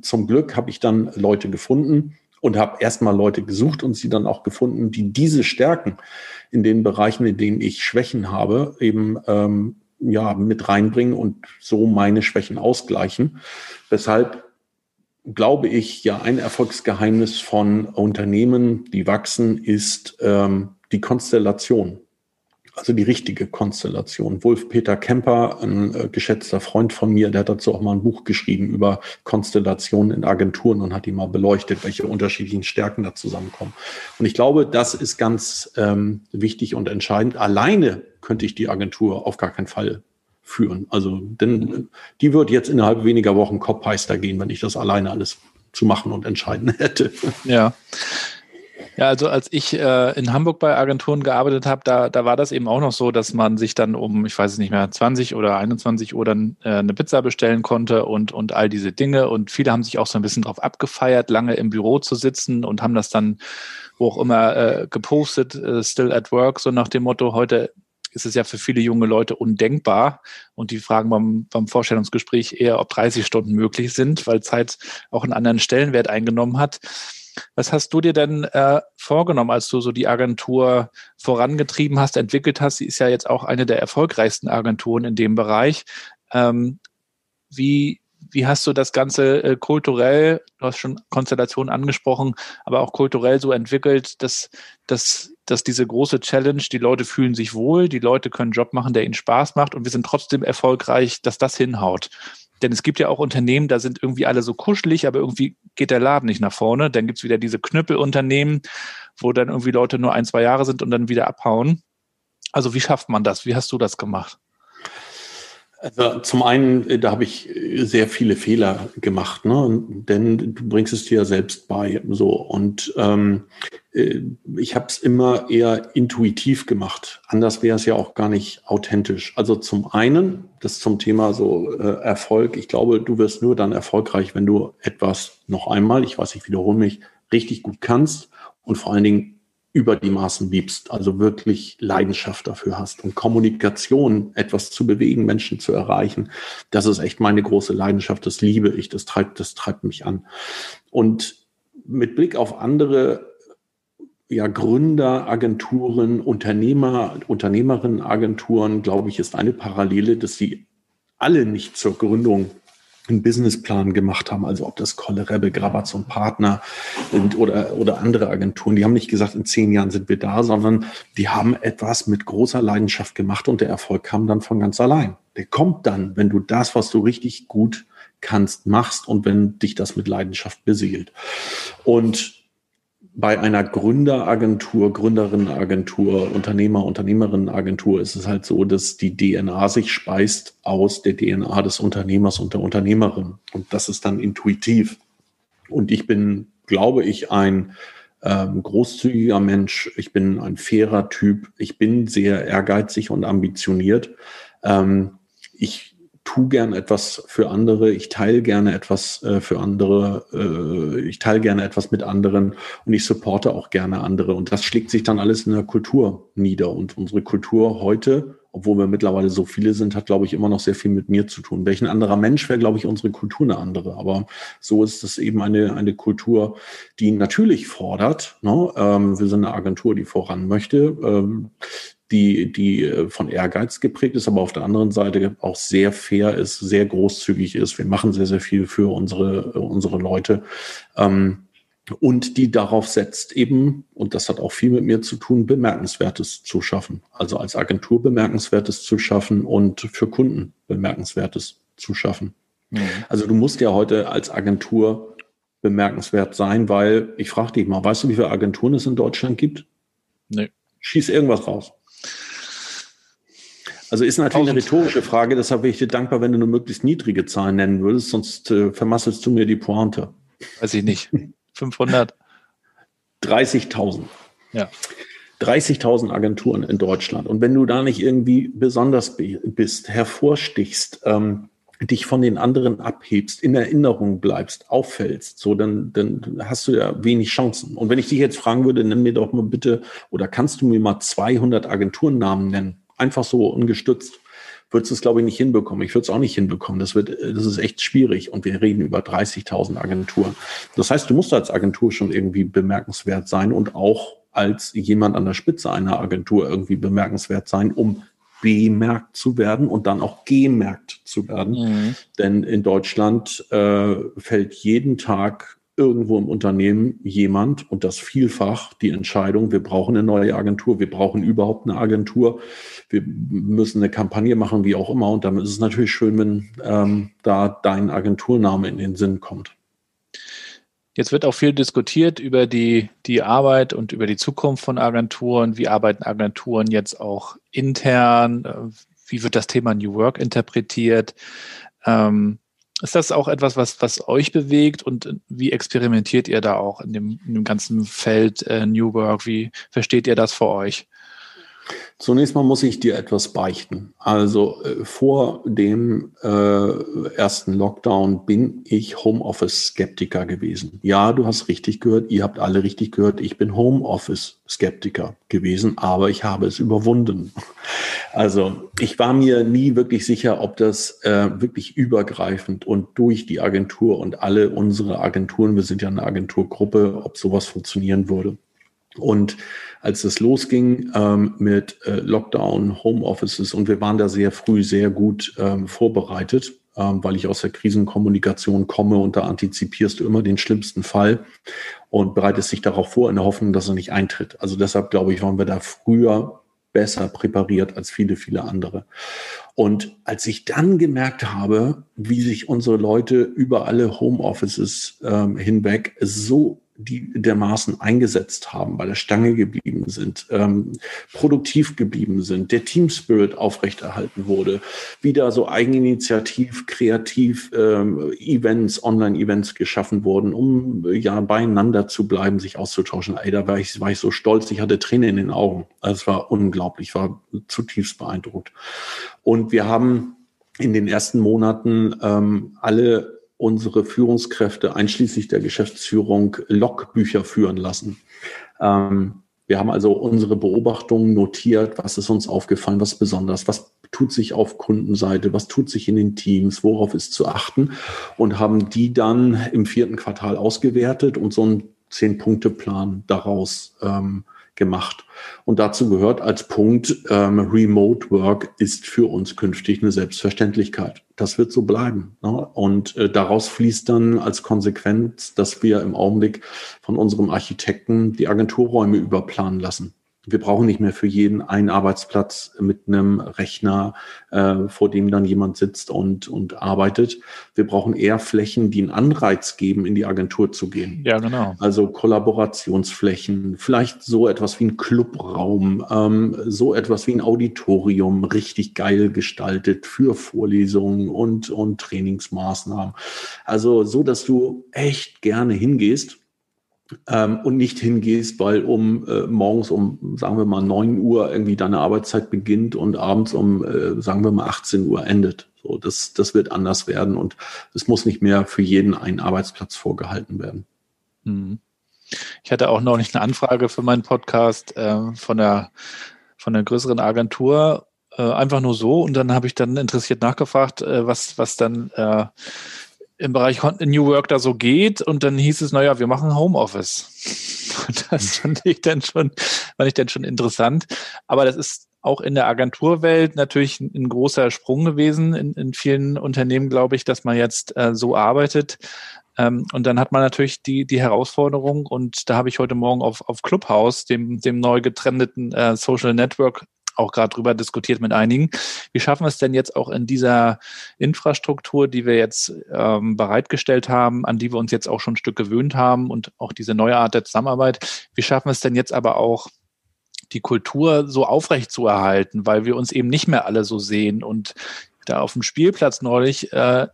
[SPEAKER 2] zum Glück habe ich dann Leute gefunden und habe erstmal Leute gesucht und sie dann auch gefunden, die diese Stärken in den Bereichen, in denen ich Schwächen habe, eben ähm, ja mit reinbringen und so meine Schwächen ausgleichen. Weshalb glaube ich, ja, ein Erfolgsgeheimnis von Unternehmen, die wachsen, ist ähm, die Konstellation also die richtige Konstellation. Wolf-Peter Kemper, ein äh, geschätzter Freund von mir, der hat dazu auch mal ein Buch geschrieben über Konstellationen in Agenturen und hat die mal beleuchtet, welche unterschiedlichen Stärken da zusammenkommen. Und ich glaube, das ist ganz ähm, wichtig und entscheidend. Alleine könnte ich die Agentur auf gar keinen Fall führen. Also, denn die wird jetzt innerhalb weniger Wochen kopfheister gehen, wenn ich das alleine alles zu machen und entscheiden hätte.
[SPEAKER 1] Ja. Ja, also als ich äh, in Hamburg bei Agenturen gearbeitet habe, da, da war das eben auch noch so, dass man sich dann um, ich weiß es nicht mehr, 20 oder 21 Uhr dann äh, eine Pizza bestellen konnte und, und all diese Dinge. Und viele haben sich auch so ein bisschen drauf abgefeiert, lange im Büro zu sitzen und haben das dann, wo auch immer, äh, gepostet, äh, still at work, so nach dem Motto, heute ist es ja für viele junge Leute undenkbar. Und die fragen beim, beim Vorstellungsgespräch eher, ob 30 Stunden möglich sind, weil Zeit auch einen anderen Stellenwert eingenommen hat. Was hast du dir denn äh, vorgenommen, als du so die Agentur vorangetrieben hast, entwickelt hast? Sie ist ja jetzt auch eine der erfolgreichsten Agenturen in dem Bereich. Ähm, wie, wie hast du das Ganze äh, kulturell, du hast schon Konstellationen angesprochen, aber auch kulturell so entwickelt, dass, dass, dass diese große Challenge, die Leute fühlen sich wohl, die Leute können einen Job machen, der ihnen Spaß macht und wir sind trotzdem erfolgreich, dass das hinhaut. Denn es gibt ja auch Unternehmen, da sind irgendwie alle so kuschelig, aber irgendwie geht der Laden nicht nach vorne. Dann gibt's wieder diese Knüppelunternehmen, wo dann irgendwie Leute nur ein, zwei Jahre sind und dann wieder abhauen. Also wie schafft man das? Wie hast du das gemacht?
[SPEAKER 2] Also zum einen, äh, da habe ich äh, sehr viele Fehler gemacht, ne? denn du bringst es dir ja selbst bei. So und ähm, äh, ich habe es immer eher intuitiv gemacht. Anders wäre es ja auch gar nicht authentisch. Also zum einen, das zum Thema so äh, Erfolg. Ich glaube, du wirst nur dann erfolgreich, wenn du etwas noch einmal, ich weiß, ich wiederhole mich, richtig gut kannst und vor allen Dingen über die Maßen liebst, also wirklich Leidenschaft dafür hast und Kommunikation, etwas zu bewegen, Menschen zu erreichen, das ist echt meine große Leidenschaft, das liebe ich, das treibt, das treibt mich an. Und mit Blick auf andere ja, Gründer, Agenturen, Unternehmer, Unternehmerinnenagenturen, glaube ich, ist eine Parallele, dass sie alle nicht zur Gründung einen Businessplan gemacht haben, also ob das Kolle Rebbe, Grabatz und Partner sind oder, oder andere Agenturen, die haben nicht gesagt, in zehn Jahren sind wir da, sondern die haben etwas mit großer Leidenschaft gemacht und der Erfolg kam dann von ganz allein. Der kommt dann, wenn du das, was du richtig gut kannst, machst und wenn dich das mit Leidenschaft beseelt. Und bei einer Gründeragentur, Gründerinnenagentur, Unternehmer, Unternehmerinnenagentur ist es halt so, dass die DNA sich speist aus der DNA des Unternehmers und der Unternehmerin. Und das ist dann intuitiv. Und ich bin, glaube ich, ein ähm, großzügiger Mensch. Ich bin ein fairer Typ. Ich bin sehr ehrgeizig und ambitioniert. Ähm, ich tu gern etwas für andere, ich teile gerne etwas äh, für andere, äh, ich teile gerne etwas mit anderen und ich supporte auch gerne andere. Und das schlägt sich dann alles in der Kultur nieder. Und unsere Kultur heute, obwohl wir mittlerweile so viele sind, hat, glaube ich, immer noch sehr viel mit mir zu tun. Welchen anderer Mensch wäre, glaube ich, unsere Kultur eine andere. Aber so ist es eben eine, eine Kultur, die natürlich fordert. Ne? Ähm, wir sind eine Agentur, die voran möchte. Ähm, die, die äh, von Ehrgeiz geprägt ist, aber auf der anderen Seite auch sehr fair ist, sehr großzügig ist. Wir machen sehr, sehr viel für unsere, unsere Leute. Ähm, und die darauf setzt eben, und das hat auch viel mit mir zu tun, Bemerkenswertes zu schaffen. Also als Agentur Bemerkenswertes zu schaffen und für Kunden Bemerkenswertes zu schaffen. Mhm. Also du musst ja heute als Agentur bemerkenswert sein, weil ich frage dich mal, weißt du, wie viele Agenturen es in Deutschland gibt? Nee. Schieß irgendwas raus. Also ist natürlich eine rhetorische Frage, deshalb wäre ich dir dankbar, wenn du nur möglichst niedrige Zahlen nennen würdest, sonst äh, vermasselst du mir die Pointe.
[SPEAKER 1] Weiß ich nicht. 500?
[SPEAKER 2] 30.000.
[SPEAKER 1] Ja.
[SPEAKER 2] 30.000 Agenturen in Deutschland. Und wenn du da nicht irgendwie besonders bist, hervorstichst, ähm, dich von den anderen abhebst, in Erinnerung bleibst, auffällst, so dann, dann hast du ja wenig Chancen. Und wenn ich dich jetzt fragen würde, nenn mir doch mal bitte oder kannst du mir mal 200 Agenturnamen nennen, einfach so ungestützt, würdest du es glaube ich nicht hinbekommen. Ich würde es auch nicht hinbekommen. Das wird, das ist echt schwierig. Und wir reden über 30.000 Agenturen. Das heißt, du musst als Agentur schon irgendwie bemerkenswert sein und auch als jemand an der Spitze einer Agentur irgendwie bemerkenswert sein, um bemerkt zu werden und dann auch gemerkt zu werden. Mhm. Denn in Deutschland äh, fällt jeden Tag irgendwo im Unternehmen jemand und das vielfach die Entscheidung, wir brauchen eine neue Agentur, wir brauchen überhaupt eine Agentur, wir müssen eine Kampagne machen, wie auch immer. Und damit ist es natürlich schön, wenn ähm, da dein Agenturname in den Sinn kommt.
[SPEAKER 1] Jetzt wird auch viel diskutiert über die, die Arbeit und über die Zukunft von Agenturen. Wie arbeiten Agenturen jetzt auch intern? Wie wird das Thema New Work interpretiert? Ähm, ist das auch etwas, was, was euch bewegt und wie experimentiert ihr da auch in dem, in dem ganzen Feld äh, New Work? Wie versteht ihr das für euch?
[SPEAKER 2] Zunächst mal muss ich dir etwas beichten. Also äh, vor dem äh, ersten Lockdown bin ich Homeoffice-Skeptiker gewesen. Ja, du hast richtig gehört, ihr habt alle richtig gehört, ich bin Homeoffice-Skeptiker gewesen, aber ich habe es überwunden. Also ich war mir nie wirklich sicher, ob das äh, wirklich übergreifend und durch die Agentur und alle unsere Agenturen, wir sind ja eine Agenturgruppe, ob sowas funktionieren würde. Und als es losging ähm, mit äh, Lockdown, Homeoffices und wir waren da sehr früh sehr gut ähm, vorbereitet, ähm, weil ich aus der Krisenkommunikation komme und da antizipierst du immer den schlimmsten Fall und bereitest dich darauf vor in der Hoffnung, dass er nicht eintritt. Also deshalb glaube ich, waren wir da früher besser präpariert als viele, viele andere. Und als ich dann gemerkt habe, wie sich unsere Leute über alle Homeoffices ähm, hinweg so die dermaßen eingesetzt haben, bei der Stange geblieben sind, ähm, produktiv geblieben sind, der Team Spirit aufrechterhalten wurde, wieder so eigeninitiativ, kreativ ähm, Events, Online-Events geschaffen wurden, um ja beieinander zu bleiben, sich auszutauschen. Ey, da war ich, war ich so stolz, ich hatte Tränen in den Augen. Es war unglaublich, war zutiefst beeindruckt. Und wir haben in den ersten Monaten ähm, alle unsere Führungskräfte einschließlich der Geschäftsführung Logbücher führen lassen. Ähm, wir haben also unsere Beobachtungen notiert, was ist uns aufgefallen, was besonders, was tut sich auf Kundenseite, was tut sich in den Teams, worauf ist zu achten? Und haben die dann im vierten Quartal ausgewertet und so einen Zehn-Punkte-Plan daraus ähm, gemacht. Und dazu gehört als Punkt, ähm, Remote Work ist für uns künftig eine Selbstverständlichkeit. Das wird so bleiben. Ne? Und äh, daraus fließt dann als Konsequenz, dass wir im Augenblick von unserem Architekten die Agenturräume überplanen lassen. Wir brauchen nicht mehr für jeden einen Arbeitsplatz mit einem Rechner, äh, vor dem dann jemand sitzt und, und arbeitet. Wir brauchen eher Flächen, die einen Anreiz geben, in die Agentur zu gehen.
[SPEAKER 1] Ja, genau.
[SPEAKER 2] Also Kollaborationsflächen, vielleicht so etwas wie ein Clubraum, ähm, so etwas wie ein Auditorium, richtig geil gestaltet für Vorlesungen und, und Trainingsmaßnahmen. Also so, dass du echt gerne hingehst ähm, und nicht hingehst, weil um äh, morgens um, sagen wir mal, 9 Uhr irgendwie deine Arbeitszeit beginnt und abends um, äh, sagen wir mal, 18 Uhr endet. So, das, das wird anders werden und es muss nicht mehr für jeden ein Arbeitsplatz vorgehalten werden.
[SPEAKER 1] Mhm. Ich hatte auch noch nicht eine Anfrage für meinen Podcast äh, von der von einer größeren Agentur, äh, einfach nur so. Und dann habe ich dann interessiert nachgefragt, äh, was, was dann äh, im Bereich New Work da so geht und dann hieß es, naja, wir machen Homeoffice. Das fand ich dann schon, fand ich dann schon interessant. Aber das ist auch in der Agenturwelt natürlich ein großer Sprung gewesen in, in vielen Unternehmen, glaube ich, dass man jetzt äh, so arbeitet. Ähm, und dann hat man natürlich die, die Herausforderung, und da habe ich heute Morgen auf, auf Clubhouse, dem, dem neu getrendeten äh, Social Network, auch gerade drüber diskutiert mit einigen. Wie schaffen wir es denn jetzt auch in dieser Infrastruktur, die wir jetzt ähm, bereitgestellt haben, an die wir uns jetzt auch schon ein Stück gewöhnt haben und auch diese neue Art der Zusammenarbeit, wie schaffen wir es denn jetzt aber auch die Kultur so aufrecht zu erhalten, weil wir uns eben nicht mehr alle so sehen. Und da auf dem Spielplatz neulich äh,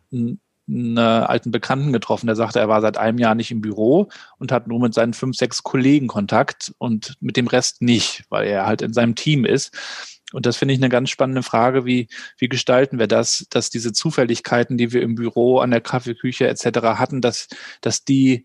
[SPEAKER 1] einen alten Bekannten getroffen, der sagte, er war seit einem Jahr nicht im Büro und hat nur mit seinen fünf, sechs Kollegen Kontakt und mit dem Rest nicht, weil er halt in seinem Team ist. Und das finde ich eine ganz spannende Frage, wie, wie gestalten wir das, dass diese Zufälligkeiten, die wir im Büro, an der Kaffeeküche etc. hatten, dass, dass die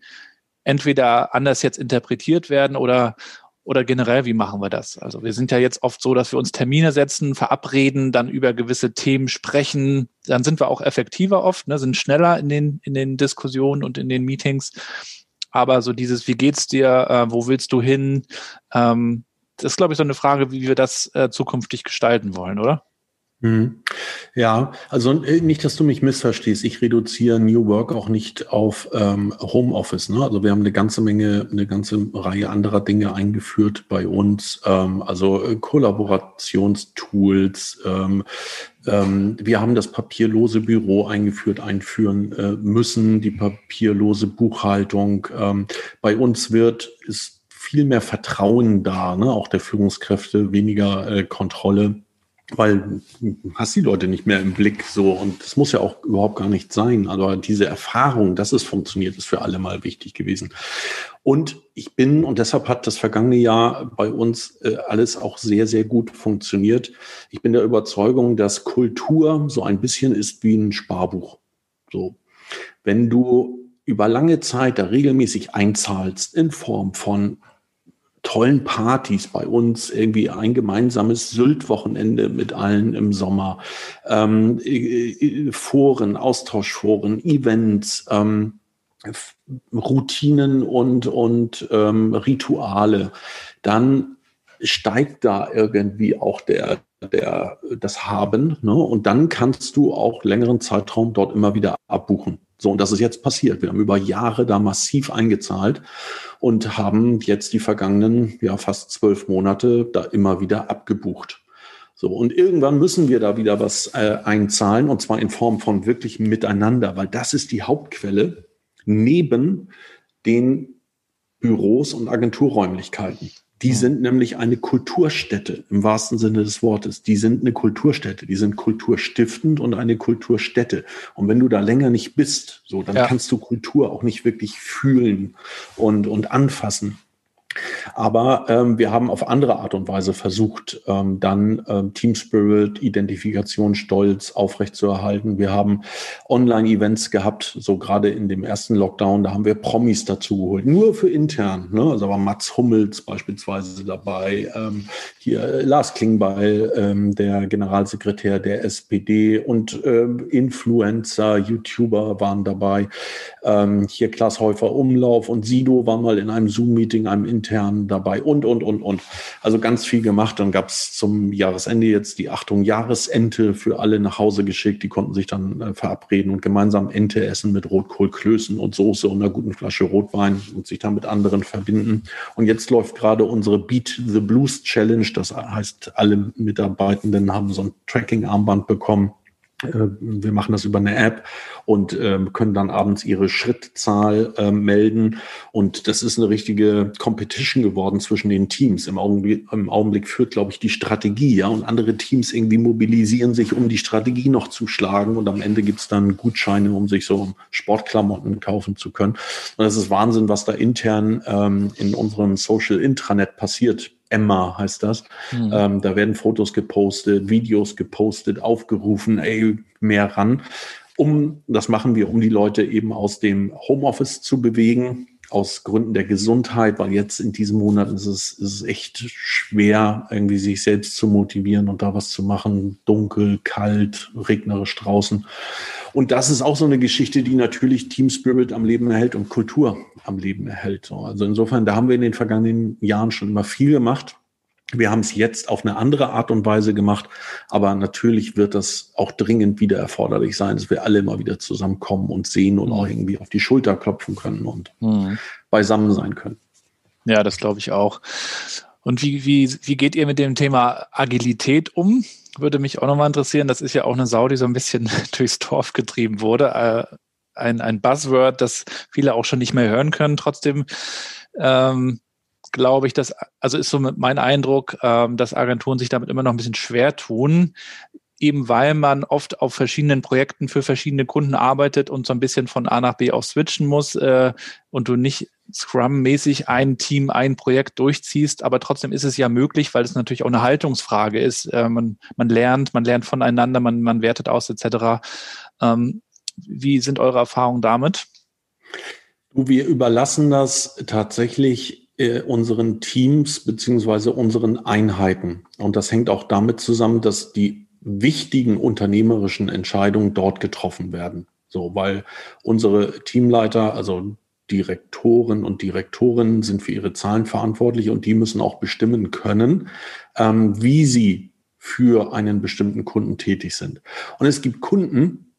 [SPEAKER 1] entweder anders jetzt interpretiert werden oder, oder generell, wie machen wir das? Also wir sind ja jetzt oft so, dass wir uns Termine setzen, verabreden, dann über gewisse Themen sprechen. Dann sind wir auch effektiver oft, ne, sind schneller in den, in den Diskussionen und in den Meetings. Aber so dieses, wie geht's dir, äh, wo willst du hin? Ähm, das ist, glaube ich, so eine Frage, wie wir das äh, zukünftig gestalten wollen, oder?
[SPEAKER 2] Mhm. Ja, also äh, nicht, dass du mich missverstehst. Ich reduziere New Work auch nicht auf ähm, Homeoffice. Ne? Also wir haben eine ganze Menge, eine ganze Reihe anderer Dinge eingeführt bei uns. Ähm, also äh, Kollaborationstools. Ähm, ähm, wir haben das papierlose Büro eingeführt, einführen äh, müssen, die papierlose Buchhaltung. Ähm, bei uns wird ist viel mehr Vertrauen da, ne? auch der Führungskräfte, weniger äh, Kontrolle weil du hast die Leute nicht mehr im Blick so und das muss ja auch überhaupt gar nicht sein. Aber diese Erfahrung, dass es funktioniert, ist für alle mal wichtig gewesen. Und ich bin, und deshalb hat das vergangene Jahr bei uns äh, alles auch sehr, sehr gut funktioniert. Ich bin der Überzeugung, dass Kultur so ein bisschen ist wie ein Sparbuch. So. Wenn du über lange Zeit da regelmäßig einzahlst in Form von tollen Partys bei uns, irgendwie ein gemeinsames Sylt-Wochenende mit allen im Sommer, ähm, Foren, Austauschforen, Events, ähm, Routinen und, und ähm, Rituale, dann steigt da irgendwie auch der, der, das Haben. Ne? Und dann kannst du auch längeren Zeitraum dort immer wieder abbuchen. So, und das ist jetzt passiert. Wir haben über Jahre da massiv eingezahlt und haben jetzt die vergangenen, ja, fast zwölf Monate da immer wieder abgebucht. So, und irgendwann müssen wir da wieder was äh, einzahlen, und zwar in Form von wirklich miteinander, weil das ist die Hauptquelle neben den Büros und Agenturräumlichkeiten. Die sind nämlich eine Kulturstätte im wahrsten Sinne des Wortes. Die sind eine Kulturstätte. Die sind kulturstiftend und eine Kulturstätte. Und wenn du da länger nicht bist, so, dann ja. kannst du Kultur auch nicht wirklich fühlen und, und anfassen. Aber ähm, wir haben auf andere Art und Weise versucht, ähm, dann ähm, Team Spirit, Identifikation, Stolz aufrechtzuerhalten. Wir haben Online-Events gehabt, so gerade in dem ersten Lockdown, da haben wir Promis dazu geholt, nur für intern. Ne? Also war Mats Hummels beispielsweise dabei, ähm, hier äh, Lars Klingbeil, ähm, der Generalsekretär der SPD und ähm, Influencer, YouTuber waren dabei. Ähm, hier Klaas Häufer Umlauf und Sido waren mal in einem Zoom-Meeting, einem intern dabei und, und, und, und. Also ganz viel gemacht. Dann gab es zum Jahresende jetzt die Achtung Jahresente für alle nach Hause geschickt. Die konnten sich dann äh, verabreden und gemeinsam Ente essen mit Rotkohlklößen und Soße und einer guten Flasche Rotwein und sich dann mit anderen verbinden. Und jetzt läuft gerade unsere Beat the Blues Challenge. Das heißt, alle Mitarbeitenden haben so ein Tracking-Armband bekommen wir machen das über eine App und ähm, können dann abends ihre Schrittzahl äh, melden. Und das ist eine richtige Competition geworden zwischen den Teams. Im Augenblick, im Augenblick führt, glaube ich, die Strategie, ja. Und andere Teams irgendwie mobilisieren sich, um die Strategie noch zu schlagen. Und am Ende gibt's dann Gutscheine, um sich so Sportklamotten kaufen zu können. Und das ist Wahnsinn, was da intern ähm, in unserem Social Intranet passiert Emma heißt das. Mhm. Ähm, da werden Fotos gepostet, Videos gepostet, aufgerufen, ey, mehr ran. Um, das machen wir, um die Leute eben aus dem Homeoffice zu bewegen, aus Gründen der Gesundheit, weil jetzt in diesem Monat ist es, ist es echt schwer, irgendwie sich selbst zu motivieren und da was zu machen. Dunkel, kalt, regnerisch draußen. Und das ist auch so eine Geschichte, die natürlich Team Spirit am Leben erhält und Kultur am Leben erhält. Also insofern, da haben wir in den vergangenen Jahren schon immer viel gemacht. Wir haben es jetzt auf eine andere Art und Weise gemacht, aber natürlich wird das auch dringend wieder erforderlich sein, dass wir alle immer wieder zusammenkommen und sehen und auch irgendwie auf die Schulter klopfen können und mhm. beisammen sein können.
[SPEAKER 1] Ja, das glaube ich auch. Und wie, wie, wie geht ihr mit dem Thema Agilität um? Würde mich auch nochmal interessieren. Das ist ja auch eine Sau, die so ein bisschen durchs Dorf getrieben wurde. Äh, ein, ein Buzzword, das viele auch schon nicht mehr hören können. Trotzdem ähm, glaube ich, dass, also ist so mein Eindruck, ähm, dass Agenturen sich damit immer noch ein bisschen schwer tun, eben weil man oft auf verschiedenen Projekten für verschiedene Kunden arbeitet und so ein bisschen von A nach B auch switchen muss äh, und du nicht Scrum-mäßig ein Team, ein Projekt durchziehst, aber trotzdem ist es ja möglich, weil es natürlich auch eine Haltungsfrage ist. Äh, man, man lernt, man lernt voneinander, man, man wertet aus etc. Ähm, wie sind eure Erfahrungen damit?
[SPEAKER 2] Wir überlassen das tatsächlich äh, unseren Teams beziehungsweise unseren Einheiten. Und das hängt auch damit zusammen, dass die wichtigen unternehmerischen Entscheidungen dort getroffen werden. So, weil unsere Teamleiter, also Direktoren und Direktorinnen sind für ihre Zahlen verantwortlich und die müssen auch bestimmen können, ähm, wie sie für einen bestimmten Kunden tätig sind. Und es gibt Kunden,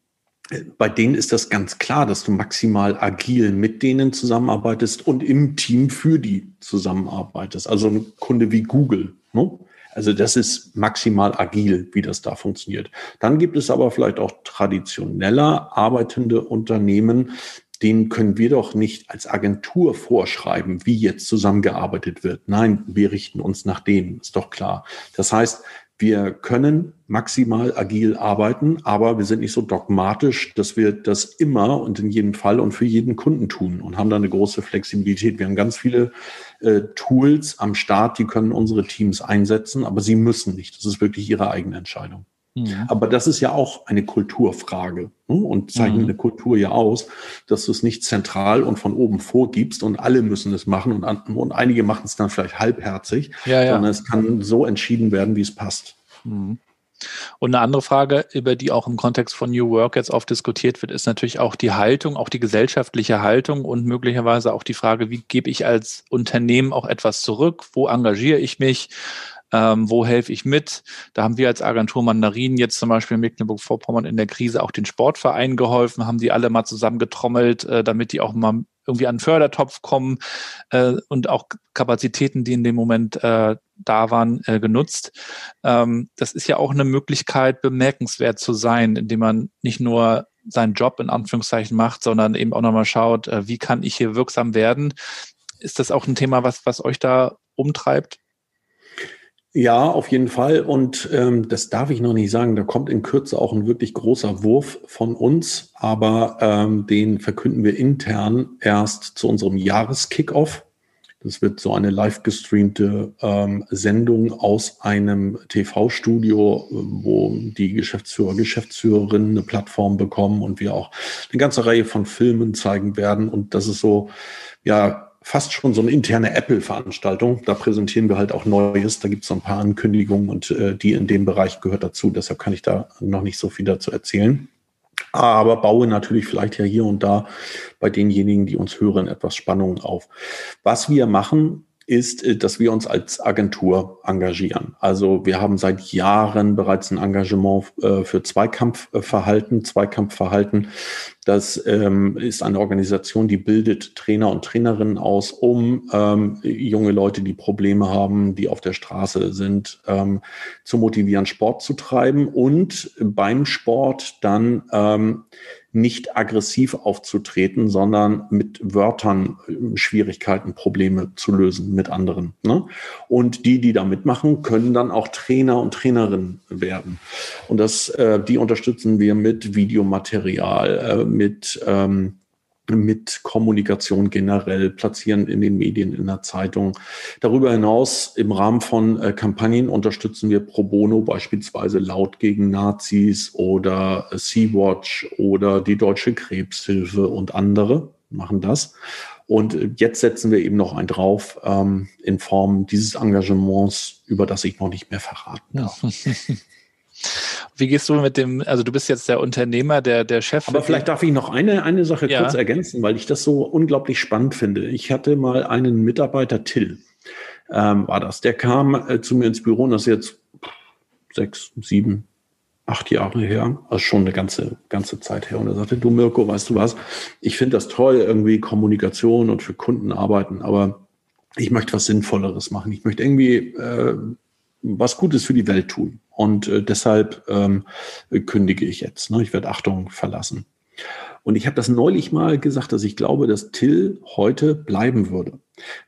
[SPEAKER 2] äh, bei denen ist das ganz klar, dass du maximal agil mit denen zusammenarbeitest und im Team für die zusammenarbeitest. Also ein Kunde wie Google. Ne? Also das ist maximal agil, wie das da funktioniert. Dann gibt es aber vielleicht auch traditioneller arbeitende Unternehmen, denen können wir doch nicht als Agentur vorschreiben, wie jetzt zusammengearbeitet wird. Nein, wir richten uns nach denen, ist doch klar. Das heißt, wir können maximal agil arbeiten, aber wir sind nicht so dogmatisch, dass wir das immer und in jedem Fall und für jeden Kunden tun und haben da eine große Flexibilität. Wir haben ganz viele äh, Tools am Start, die können unsere Teams einsetzen, aber sie müssen nicht. Das ist wirklich ihre eigene Entscheidung. Mhm. Aber das ist ja auch eine Kulturfrage ne? und zeichnet mhm. eine Kultur ja aus, dass du es nicht zentral und von oben vorgibst und alle müssen es machen und, und einige machen es dann vielleicht halbherzig, ja, ja. sondern es kann so entschieden werden, wie es passt. Mhm.
[SPEAKER 1] Und eine andere Frage, über die auch im Kontext von New Work jetzt oft diskutiert wird, ist natürlich auch die Haltung, auch die gesellschaftliche Haltung und möglicherweise auch die Frage, wie gebe ich als Unternehmen auch etwas zurück? Wo engagiere ich mich? Ähm, wo helfe ich mit? Da haben wir als Agentur Mandarin jetzt zum Beispiel in Mecklenburg-Vorpommern in der Krise auch den Sportverein geholfen, haben die alle mal zusammengetrommelt, äh, damit die auch mal irgendwie an den Fördertopf kommen äh, und auch Kapazitäten, die in dem Moment äh, da waren, äh, genutzt. Ähm, das ist ja auch eine Möglichkeit, bemerkenswert zu sein, indem man nicht nur seinen Job in Anführungszeichen macht, sondern eben auch nochmal schaut, äh, wie kann ich hier wirksam werden. Ist das auch ein Thema, was, was euch da umtreibt?
[SPEAKER 2] Ja, auf jeden Fall. Und ähm, das darf ich noch nicht sagen. Da kommt in Kürze auch ein wirklich großer Wurf von uns, aber ähm, den verkünden wir intern erst zu unserem Jahreskickoff. Das wird so eine live gestreamte ähm, Sendung aus einem TV-Studio, wo die Geschäftsführer, Geschäftsführerinnen eine Plattform bekommen und wir auch eine ganze Reihe von Filmen zeigen werden. Und das ist so, ja, fast schon so eine interne Apple-Veranstaltung. Da präsentieren wir halt auch Neues. Da gibt es so ein paar Ankündigungen und äh, die in dem Bereich gehört dazu. Deshalb kann ich da noch nicht so viel dazu erzählen. Aber baue natürlich vielleicht ja hier und da bei denjenigen, die uns hören, etwas Spannung auf. Was wir machen, ist, äh, dass wir uns als Agentur engagieren. Also wir haben seit Jahren bereits ein Engagement äh, für Zweikampfverhalten. Zweikampfverhalten, das ähm, ist eine Organisation, die bildet Trainer und Trainerinnen aus, um ähm, junge Leute, die Probleme haben, die auf der Straße sind, ähm, zu motivieren, Sport zu treiben und beim Sport dann nicht aggressiv aufzutreten, sondern mit Wörtern äh, Schwierigkeiten, Probleme zu lösen mit anderen. Ne? Und die, die da mitmachen, können dann auch Trainer und Trainerinnen werden. Und das, äh, die unterstützen wir mit Videomaterial, äh, mit ähm, mit Kommunikation generell platzieren in den Medien, in der Zeitung. Darüber hinaus im Rahmen von äh, Kampagnen unterstützen wir pro bono beispielsweise Laut gegen Nazis oder äh, Sea-Watch oder die Deutsche Krebshilfe und andere machen das. Und äh, jetzt setzen wir eben noch ein drauf ähm, in Form dieses Engagements, über das ich noch nicht mehr verraten darf.
[SPEAKER 1] Wie gehst du mit dem, also du bist jetzt der Unternehmer, der, der Chef.
[SPEAKER 2] Aber vielleicht darf ich noch eine, eine Sache ja. kurz ergänzen, weil ich das so unglaublich spannend finde. Ich hatte mal einen Mitarbeiter, Till, ähm, war das. Der kam äh, zu mir ins Büro und das ist jetzt sechs, sieben, acht Jahre her, also schon eine ganze, ganze Zeit her. Und er sagte, du Mirko, weißt du was, ich finde das toll, irgendwie Kommunikation und für Kunden arbeiten, aber ich möchte was Sinnvolleres machen. Ich möchte irgendwie äh, was Gutes für die Welt tun. Und äh, deshalb ähm, kündige ich jetzt. Ne? Ich werde Achtung verlassen. Und ich habe das neulich mal gesagt, dass ich glaube, dass Till heute bleiben würde,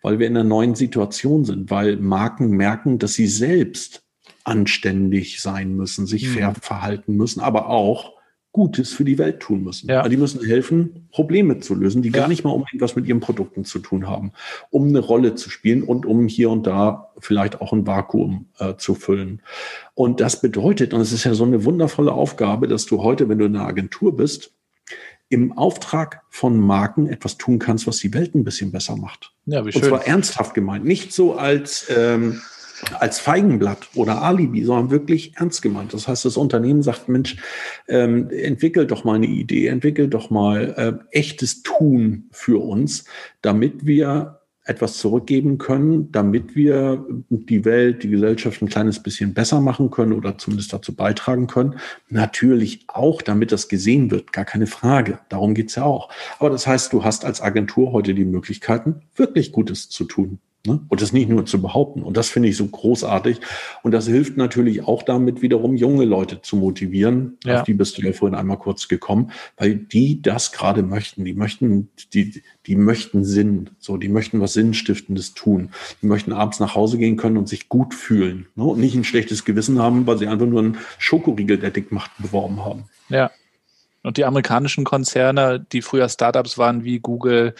[SPEAKER 2] weil wir in einer neuen Situation sind, weil Marken merken, dass sie selbst anständig sein müssen, sich fair mhm. verhalten müssen, aber auch Gutes für die Welt tun müssen. Ja. Die müssen helfen, Probleme zu lösen, die ja. gar nicht mal unbedingt was mit ihren Produkten zu tun haben, um eine Rolle zu spielen und um hier und da vielleicht auch ein Vakuum äh, zu füllen. Und das bedeutet, und es ist ja so eine wundervolle Aufgabe, dass du heute, wenn du in einer Agentur bist, im Auftrag von Marken etwas tun kannst, was die Welt ein bisschen besser macht. Ja, wie schön. Und zwar ernsthaft gemeint, nicht so als ähm, als Feigenblatt oder Alibi, sondern wirklich ernst gemeint. Das heißt, das Unternehmen sagt, Mensch, ähm, entwickelt doch mal eine Idee, entwickelt doch mal äh, echtes Tun für uns, damit wir etwas zurückgeben können, damit wir die Welt, die Gesellschaft ein kleines bisschen besser machen können oder zumindest dazu beitragen können. Natürlich auch, damit das gesehen wird, gar keine Frage. Darum geht's ja auch. Aber das heißt, du hast als Agentur heute die Möglichkeiten, wirklich Gutes zu tun. Ne? Und das nicht nur zu behaupten. Und das finde ich so großartig. Und das hilft natürlich auch damit, wiederum junge Leute zu motivieren. Ja. Auf die bist du ja vorhin einmal kurz gekommen, weil die das gerade möchten. Die möchten, die, die möchten Sinn. So, die möchten was Sinnstiftendes tun. Die möchten abends nach Hause gehen können und sich gut fühlen. Ne? Und nicht ein schlechtes Gewissen haben, weil sie einfach nur einen Schokoriegel, der dick macht, beworben haben.
[SPEAKER 1] Ja. Und die amerikanischen Konzerne, die früher Startups waren wie Google,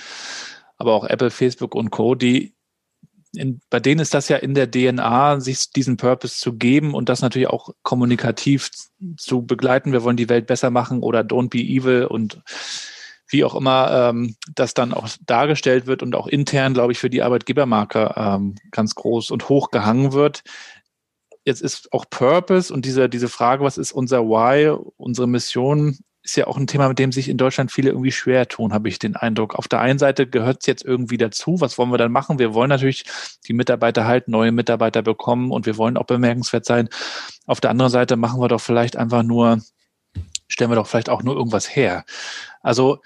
[SPEAKER 1] aber auch Apple, Facebook und Co., die in, bei denen ist das ja in der DNA, sich diesen Purpose zu geben und das natürlich auch kommunikativ zu begleiten. Wir wollen die Welt besser machen oder don't be evil und wie auch immer ähm, das dann auch dargestellt wird und auch intern, glaube ich, für die Arbeitgebermarke ähm, ganz groß und hoch gehangen wird. Jetzt ist auch Purpose und diese, diese Frage, was ist unser Why, unsere Mission, ist ja auch ein Thema, mit dem sich in Deutschland viele irgendwie schwer tun, habe ich den Eindruck. Auf der einen Seite gehört es jetzt irgendwie dazu. Was wollen wir dann machen? Wir wollen natürlich die Mitarbeiter halt neue Mitarbeiter bekommen und wir wollen auch bemerkenswert sein. Auf der anderen Seite machen wir doch vielleicht einfach nur, stellen wir doch vielleicht auch nur irgendwas her. Also,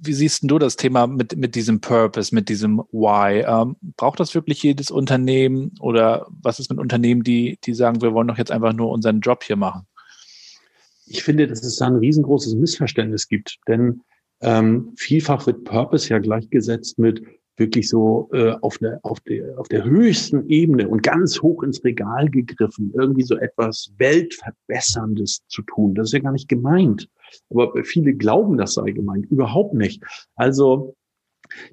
[SPEAKER 1] wie siehst du das Thema mit, mit diesem Purpose, mit diesem Why? Ähm, braucht das wirklich jedes Unternehmen oder was ist mit Unternehmen, die, die sagen, wir wollen doch jetzt einfach nur unseren Job hier machen?
[SPEAKER 2] Ich finde, dass es da ein riesengroßes Missverständnis gibt. Denn ähm, vielfach wird Purpose ja gleichgesetzt mit wirklich so äh, auf, der, auf, der, auf der höchsten Ebene und ganz hoch ins Regal gegriffen, irgendwie so etwas Weltverbesserndes zu tun. Das ist ja gar nicht gemeint. Aber viele glauben, das sei gemeint. Überhaupt nicht. Also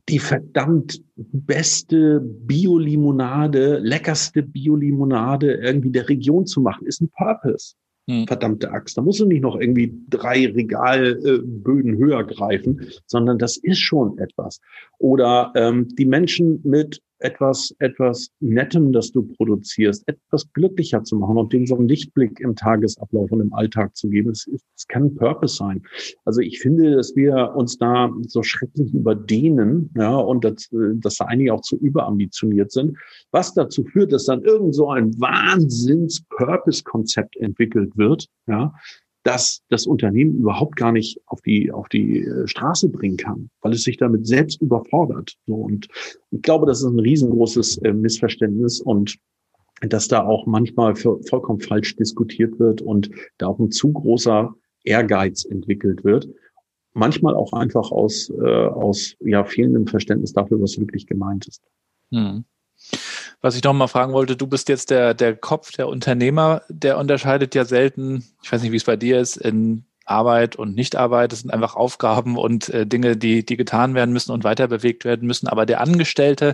[SPEAKER 2] die verdammt beste Biolimonade, leckerste Biolimonade irgendwie der Region zu machen, ist ein Purpose. Hm. Verdammte Axt. Da musst du nicht noch irgendwie drei Regalböden höher greifen, sondern das ist schon etwas. Oder ähm, die Menschen mit etwas, etwas Nettem, das du produzierst, etwas glücklicher zu machen und denen so einen Lichtblick im Tagesablauf und im Alltag zu geben. Es, es kann Purpose sein. Also ich finde, dass wir uns da so schrecklich überdehnen, ja, und dass, dass da einige auch zu überambitioniert sind, was dazu führt, dass dann irgend so ein Wahnsinns-Purpose-Konzept entwickelt wird, ja, dass das Unternehmen überhaupt gar nicht auf die, auf die äh, Straße bringen kann, weil es sich damit selbst überfordert. So, und ich glaube, das ist ein riesengroßes äh, Missverständnis und dass da auch manchmal für, vollkommen falsch diskutiert wird und da auch ein zu großer Ehrgeiz entwickelt wird. Manchmal auch einfach aus, äh, aus ja, fehlendem Verständnis dafür, was wirklich gemeint ist. Hm.
[SPEAKER 1] Was ich noch mal fragen wollte, du bist jetzt der, der Kopf der Unternehmer, der unterscheidet ja selten, ich weiß nicht, wie es bei dir ist, in Arbeit und Nichtarbeit. Das sind einfach Aufgaben und äh, Dinge, die, die getan werden müssen und weiter bewegt werden müssen. Aber der Angestellte,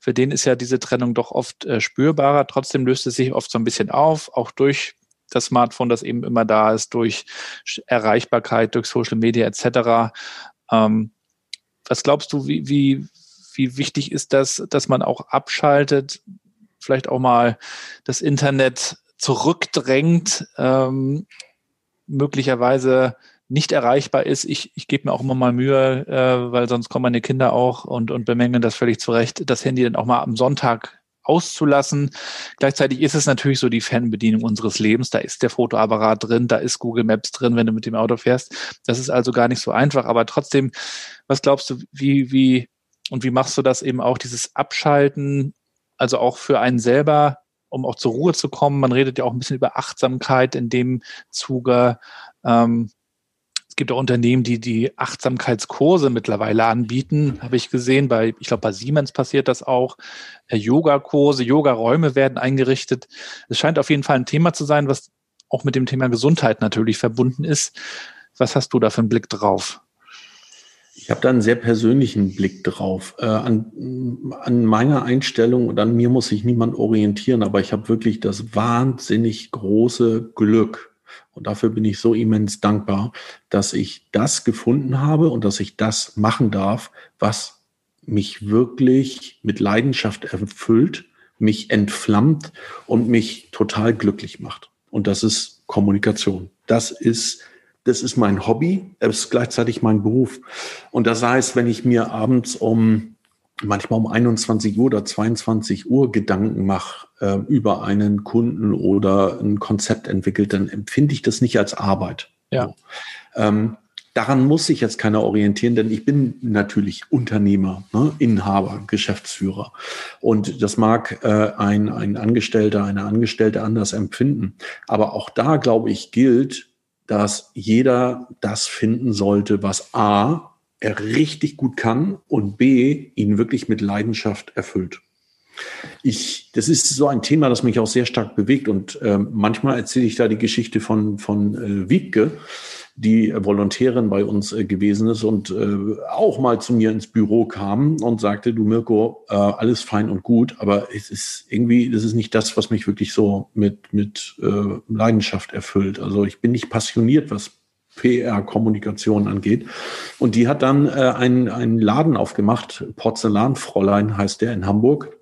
[SPEAKER 1] für den ist ja diese Trennung doch oft äh, spürbarer. Trotzdem löst es sich oft so ein bisschen auf, auch durch das Smartphone, das eben immer da ist, durch Erreichbarkeit, durch Social Media etc. Ähm, was glaubst du, wie, wie, wie wichtig ist das, dass man auch abschaltet, vielleicht auch mal das Internet zurückdrängt, ähm, möglicherweise nicht erreichbar ist. Ich, ich gebe mir auch immer mal Mühe, äh, weil sonst kommen meine Kinder auch und, und bemängeln das völlig zurecht, das Handy dann auch mal am Sonntag auszulassen. Gleichzeitig ist es natürlich so die Fernbedienung unseres Lebens. Da ist der Fotoapparat drin, da ist Google Maps drin, wenn du mit dem Auto fährst. Das ist also gar nicht so einfach. Aber trotzdem, was glaubst du, wie, wie und wie machst du das eben auch, dieses Abschalten, also auch für einen selber, um auch zur Ruhe zu kommen? Man redet ja auch ein bisschen über Achtsamkeit in dem Zuge. Ähm, es gibt auch Unternehmen, die die Achtsamkeitskurse mittlerweile anbieten, habe ich gesehen. Bei, ich glaube, bei Siemens passiert das auch. Äh, Yoga-Kurse, Yoga-Räume werden eingerichtet. Es scheint auf jeden Fall ein Thema zu sein, was auch mit dem Thema Gesundheit natürlich verbunden ist. Was hast du da für einen Blick drauf?
[SPEAKER 2] Ich habe da einen sehr persönlichen Blick drauf. Äh, an, an meiner Einstellung und an mir muss sich niemand orientieren, aber ich habe wirklich das wahnsinnig große Glück, und dafür bin ich so immens dankbar, dass ich das gefunden habe und dass ich das machen darf, was mich wirklich mit Leidenschaft erfüllt, mich entflammt und mich total glücklich macht. Und das ist Kommunikation. Das ist, das ist mein Hobby, es ist gleichzeitig mein Beruf. Und das heißt, wenn ich mir abends um manchmal um 21 Uhr oder 22 Uhr Gedanken mache äh, über einen Kunden oder ein Konzept entwickelt, dann empfinde ich das nicht als Arbeit.
[SPEAKER 1] Ja.
[SPEAKER 2] Ähm, daran muss sich jetzt keiner orientieren, denn ich bin natürlich Unternehmer, ne, Inhaber, Geschäftsführer. Und das mag äh, ein, ein Angestellter, eine Angestellte anders empfinden. Aber auch da, glaube ich, gilt, dass jeder das finden sollte, was A, er richtig gut kann und B, ihn wirklich mit Leidenschaft erfüllt. Ich, das ist so ein Thema, das mich auch sehr stark bewegt und äh, manchmal erzähle ich da die Geschichte von, von äh, Wiebke, die Volontärin bei uns äh, gewesen ist und äh, auch mal zu mir ins Büro kam und sagte, du Mirko, äh, alles fein und gut, aber es ist irgendwie, das ist nicht das, was mich wirklich so mit, mit äh, Leidenschaft erfüllt. Also ich bin nicht passioniert, was PR-Kommunikation angeht. Und die hat dann äh, einen, einen Laden aufgemacht, Porzellanfräulein heißt der in Hamburg.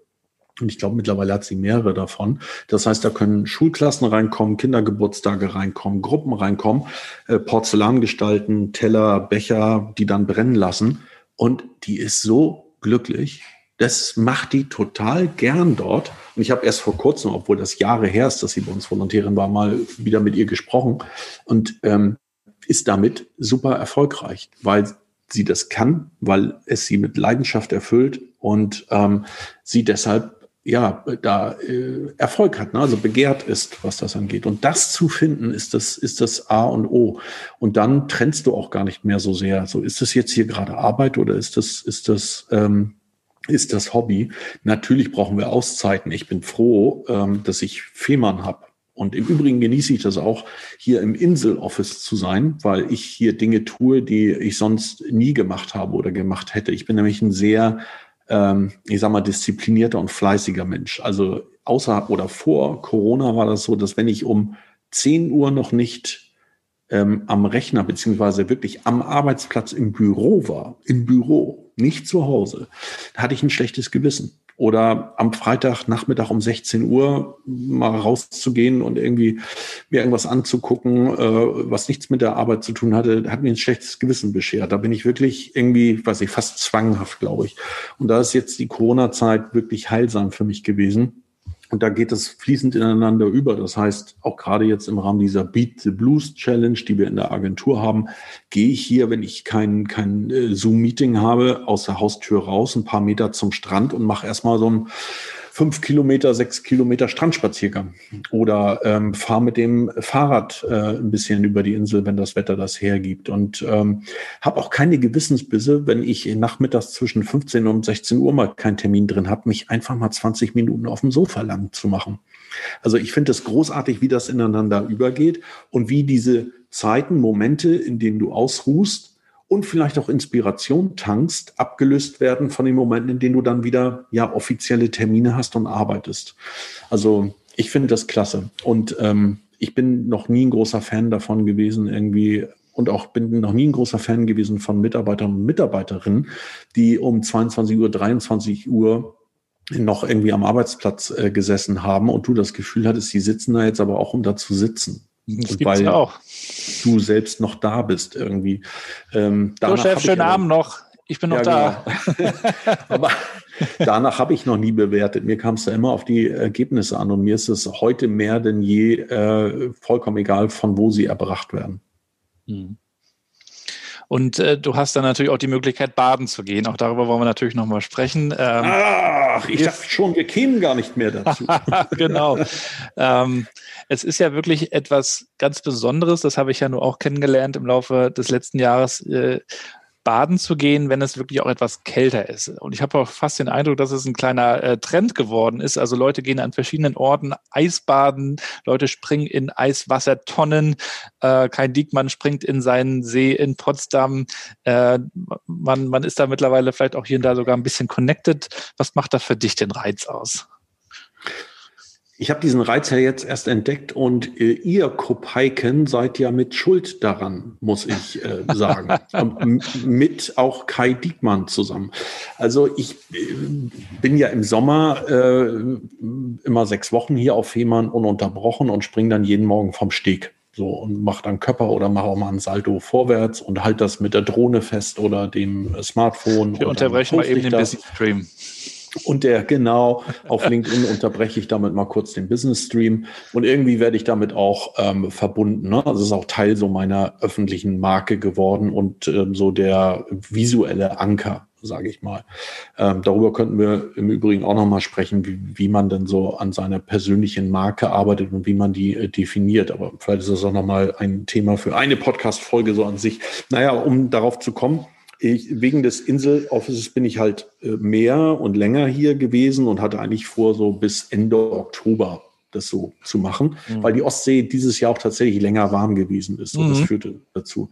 [SPEAKER 2] Und ich glaube, mittlerweile hat sie mehrere davon. Das heißt, da können Schulklassen reinkommen, Kindergeburtstage reinkommen, Gruppen reinkommen, äh, Porzellan gestalten, Teller, Becher, die dann brennen lassen. Und die ist so glücklich. Das macht die total gern dort. Und ich habe erst vor kurzem, obwohl das Jahre her ist, dass sie bei uns Volontärin war, mal wieder mit ihr gesprochen. Und ähm, ist damit super erfolgreich, weil sie das kann, weil es sie mit Leidenschaft erfüllt und ähm, sie deshalb ja da äh, Erfolg hat, ne? also begehrt ist, was das angeht. Und das zu finden, ist das ist das A und O. Und dann trennst du auch gar nicht mehr so sehr. So ist das jetzt hier gerade Arbeit oder ist das ist das ähm, ist das Hobby. Natürlich brauchen wir Auszeiten. Ich bin froh, ähm, dass ich Fehmarn habe und im Übrigen genieße ich das auch, hier im Insel-Office zu sein, weil ich hier Dinge tue, die ich sonst nie gemacht habe oder gemacht hätte. Ich bin nämlich ein sehr, ähm, ich sag mal, disziplinierter und fleißiger Mensch. Also außer oder vor Corona war das so, dass wenn ich um 10 Uhr noch nicht ähm, am Rechner beziehungsweise wirklich am Arbeitsplatz im Büro war, im Büro, nicht zu Hause, hatte ich ein schlechtes Gewissen oder am Freitagnachmittag um 16 Uhr mal rauszugehen und irgendwie mir irgendwas anzugucken, äh, was nichts mit der Arbeit zu tun hatte, hat mir ein schlechtes Gewissen beschert. Da bin ich wirklich irgendwie, weiß ich, fast zwanghaft, glaube ich. Und da ist jetzt die Corona-Zeit wirklich heilsam für mich gewesen und da geht es fließend ineinander über. Das heißt, auch gerade jetzt im Rahmen dieser Beat the Blues Challenge, die wir in der Agentur haben, gehe ich hier, wenn ich kein, kein äh, Zoom-Meeting habe, aus der Haustür raus, ein paar Meter zum Strand und mache erstmal so ein fünf Kilometer, sechs Kilometer Strandspaziergang oder ähm, fahre mit dem Fahrrad äh, ein bisschen über die Insel, wenn das Wetter das hergibt. Und ähm, habe auch keine Gewissensbisse, wenn ich nachmittags zwischen 15 und 16 Uhr mal keinen Termin drin habe, mich einfach mal 20 Minuten auf dem Sofa lang zu machen. Also ich finde es großartig, wie das ineinander übergeht und wie diese Zeiten, Momente, in denen du ausruhst, und vielleicht auch Inspiration tankst, abgelöst werden von den Momenten, in denen du dann wieder ja offizielle Termine hast und arbeitest. Also ich finde das klasse. Und ähm, ich bin noch nie ein großer Fan davon gewesen, irgendwie und auch bin noch nie ein großer Fan gewesen von Mitarbeitern und Mitarbeiterinnen, die um 22 Uhr, 23 Uhr noch irgendwie am Arbeitsplatz äh, gesessen haben und du das Gefühl hattest, sie sitzen da jetzt aber auch, um da zu sitzen.
[SPEAKER 1] Das weil ja auch.
[SPEAKER 2] du selbst noch da bist irgendwie.
[SPEAKER 1] Ähm, so, Chef, schönen Abend noch. Ich bin noch ja, da.
[SPEAKER 2] Genau. aber danach habe ich noch nie bewertet. Mir kam es da immer auf die Ergebnisse an und mir ist es heute mehr denn je äh, vollkommen egal, von wo sie erbracht werden.
[SPEAKER 1] Hm. Und äh, du hast dann natürlich auch die Möglichkeit, baden zu gehen. Auch darüber wollen wir natürlich nochmal sprechen.
[SPEAKER 2] Ähm, Ach, ich dachte schon, wir kämen gar nicht mehr dazu.
[SPEAKER 1] genau. ähm, es ist ja wirklich etwas ganz Besonderes. Das habe ich ja nur auch kennengelernt im Laufe des letzten Jahres. Äh, baden zu gehen, wenn es wirklich auch etwas kälter ist. Und ich habe auch fast den Eindruck, dass es ein kleiner äh, Trend geworden ist. Also Leute gehen an verschiedenen Orten Eisbaden, Leute springen in Eiswassertonnen, äh, Kai Diekmann springt in seinen See in Potsdam. Äh, man, man ist da mittlerweile vielleicht auch hier und da sogar ein bisschen connected. Was macht da für dich den Reiz aus?
[SPEAKER 2] Ich habe diesen Reiz ja jetzt erst entdeckt und äh, ihr Kopeiken seid ja mit Schuld daran, muss ich äh, sagen. mit auch Kai Diekmann zusammen. Also ich äh, bin ja im Sommer äh, immer sechs Wochen hier auf Fehmarn ununterbrochen und springe dann jeden Morgen vom Steg. So und mache dann Körper oder mache auch mal ein Salto vorwärts und halt das mit der Drohne fest oder dem Smartphone.
[SPEAKER 1] Wir unterbrechen mal eben den Busy Stream.
[SPEAKER 2] Und der, genau, auf LinkedIn unterbreche ich damit mal kurz den Business Stream. Und irgendwie werde ich damit auch ähm, verbunden. Ne? Also ist auch Teil so meiner öffentlichen Marke geworden und ähm, so der visuelle Anker, sage ich mal. Ähm, darüber könnten wir im Übrigen auch nochmal sprechen, wie, wie man denn so an seiner persönlichen Marke arbeitet und wie man die äh, definiert. Aber vielleicht ist das auch nochmal ein Thema für eine Podcast-Folge so an sich. Naja, um darauf zu kommen, ich, wegen des Insel-Offices bin ich halt äh, mehr und länger hier gewesen und hatte eigentlich vor, so bis Ende Oktober das so zu machen, mhm. weil die Ostsee dieses Jahr auch tatsächlich länger warm gewesen ist. Und mhm. das führte dazu.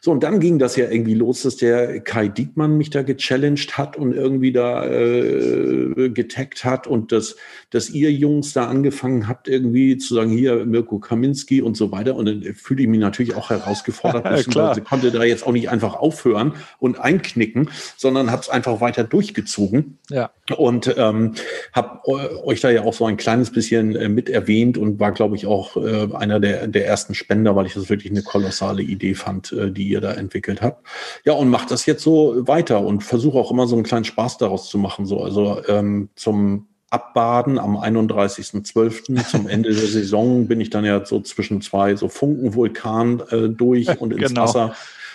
[SPEAKER 2] So, und dann ging das ja irgendwie los, dass der Kai Diekmann mich da gechallenged hat und irgendwie da äh, getaggt hat und dass, dass ihr Jungs da angefangen habt, irgendwie zu sagen, hier Mirko Kaminski und so weiter. Und dann fühle ich mich natürlich auch herausgefordert. ja, klar. konnte da jetzt auch nicht einfach aufhören und einknicken, sondern hat es einfach weiter durchgezogen.
[SPEAKER 1] Ja.
[SPEAKER 2] Und ähm, habe euch da ja auch so ein kleines bisschen äh, mit erwähnt und war, glaube ich, auch äh, einer der, der ersten Spender, weil ich das wirklich eine kolossale Idee fand, äh, die ihr da entwickelt habt. Ja, und macht das jetzt so weiter und versuche auch immer so einen kleinen Spaß daraus zu machen. So, also ähm, zum Abbaden am 31.12. zum Ende der Saison bin ich dann ja so zwischen zwei so Funkenvulkan äh, durch und ins genau. Wasser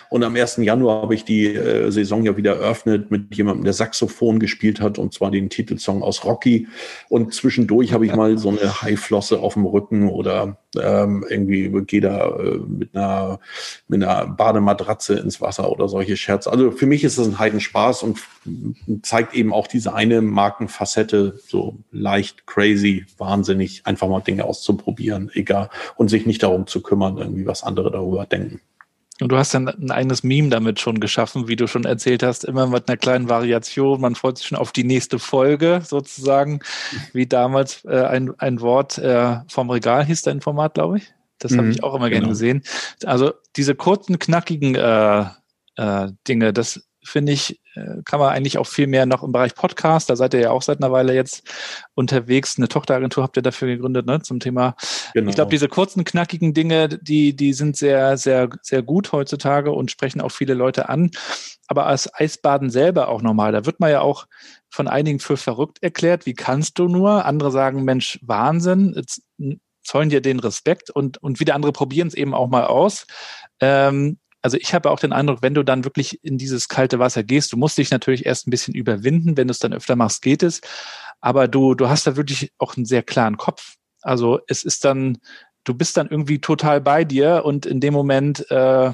[SPEAKER 2] und am 1. Januar habe ich die äh, Saison ja wieder eröffnet mit jemandem, der Saxophon gespielt hat, und zwar den Titelsong aus Rocky. Und zwischendurch habe ich mal so eine Haiflosse auf dem Rücken oder ähm, irgendwie gehe da äh, mit, einer, mit einer Badematratze ins Wasser oder solche Scherze. Also für mich ist das ein Heidenspaß und zeigt eben auch diese eine Markenfacette, so leicht crazy, wahnsinnig, einfach mal Dinge auszuprobieren, egal, und sich nicht darum zu kümmern, irgendwie was andere darüber denken.
[SPEAKER 1] Und du hast dann ein eigenes Meme damit schon geschaffen, wie du schon erzählt hast, immer mit einer kleinen Variation. Man freut sich schon auf die nächste Folge sozusagen, wie damals äh, ein, ein Wort äh, vom Regal hieß dein Format, glaube ich. Das habe mhm, ich auch immer genau. gerne gesehen. Also diese kurzen, knackigen äh, äh, Dinge, das finde ich, äh, kann man eigentlich auch viel mehr noch im Bereich Podcast. Da seid ihr ja auch seit einer Weile jetzt unterwegs. Eine Tochteragentur habt ihr dafür gegründet, ne, zum Thema. Genau. Ich glaube, diese kurzen, knackigen Dinge, die, die sind sehr, sehr, sehr gut heutzutage und sprechen auch viele Leute an. Aber als Eisbaden selber auch normal, da wird man ja auch von einigen für verrückt erklärt. Wie kannst du nur? Andere sagen, Mensch, Wahnsinn. Jetzt zollen dir den Respekt und, und wieder andere probieren es eben auch mal aus. Ähm, also ich habe auch den Eindruck, wenn du dann wirklich in dieses kalte Wasser gehst, du musst dich natürlich erst ein bisschen überwinden, wenn du es dann öfter machst, geht es. Aber du, du hast da wirklich auch einen sehr klaren Kopf. Also es ist dann, du bist dann irgendwie total bei dir und in dem Moment, äh,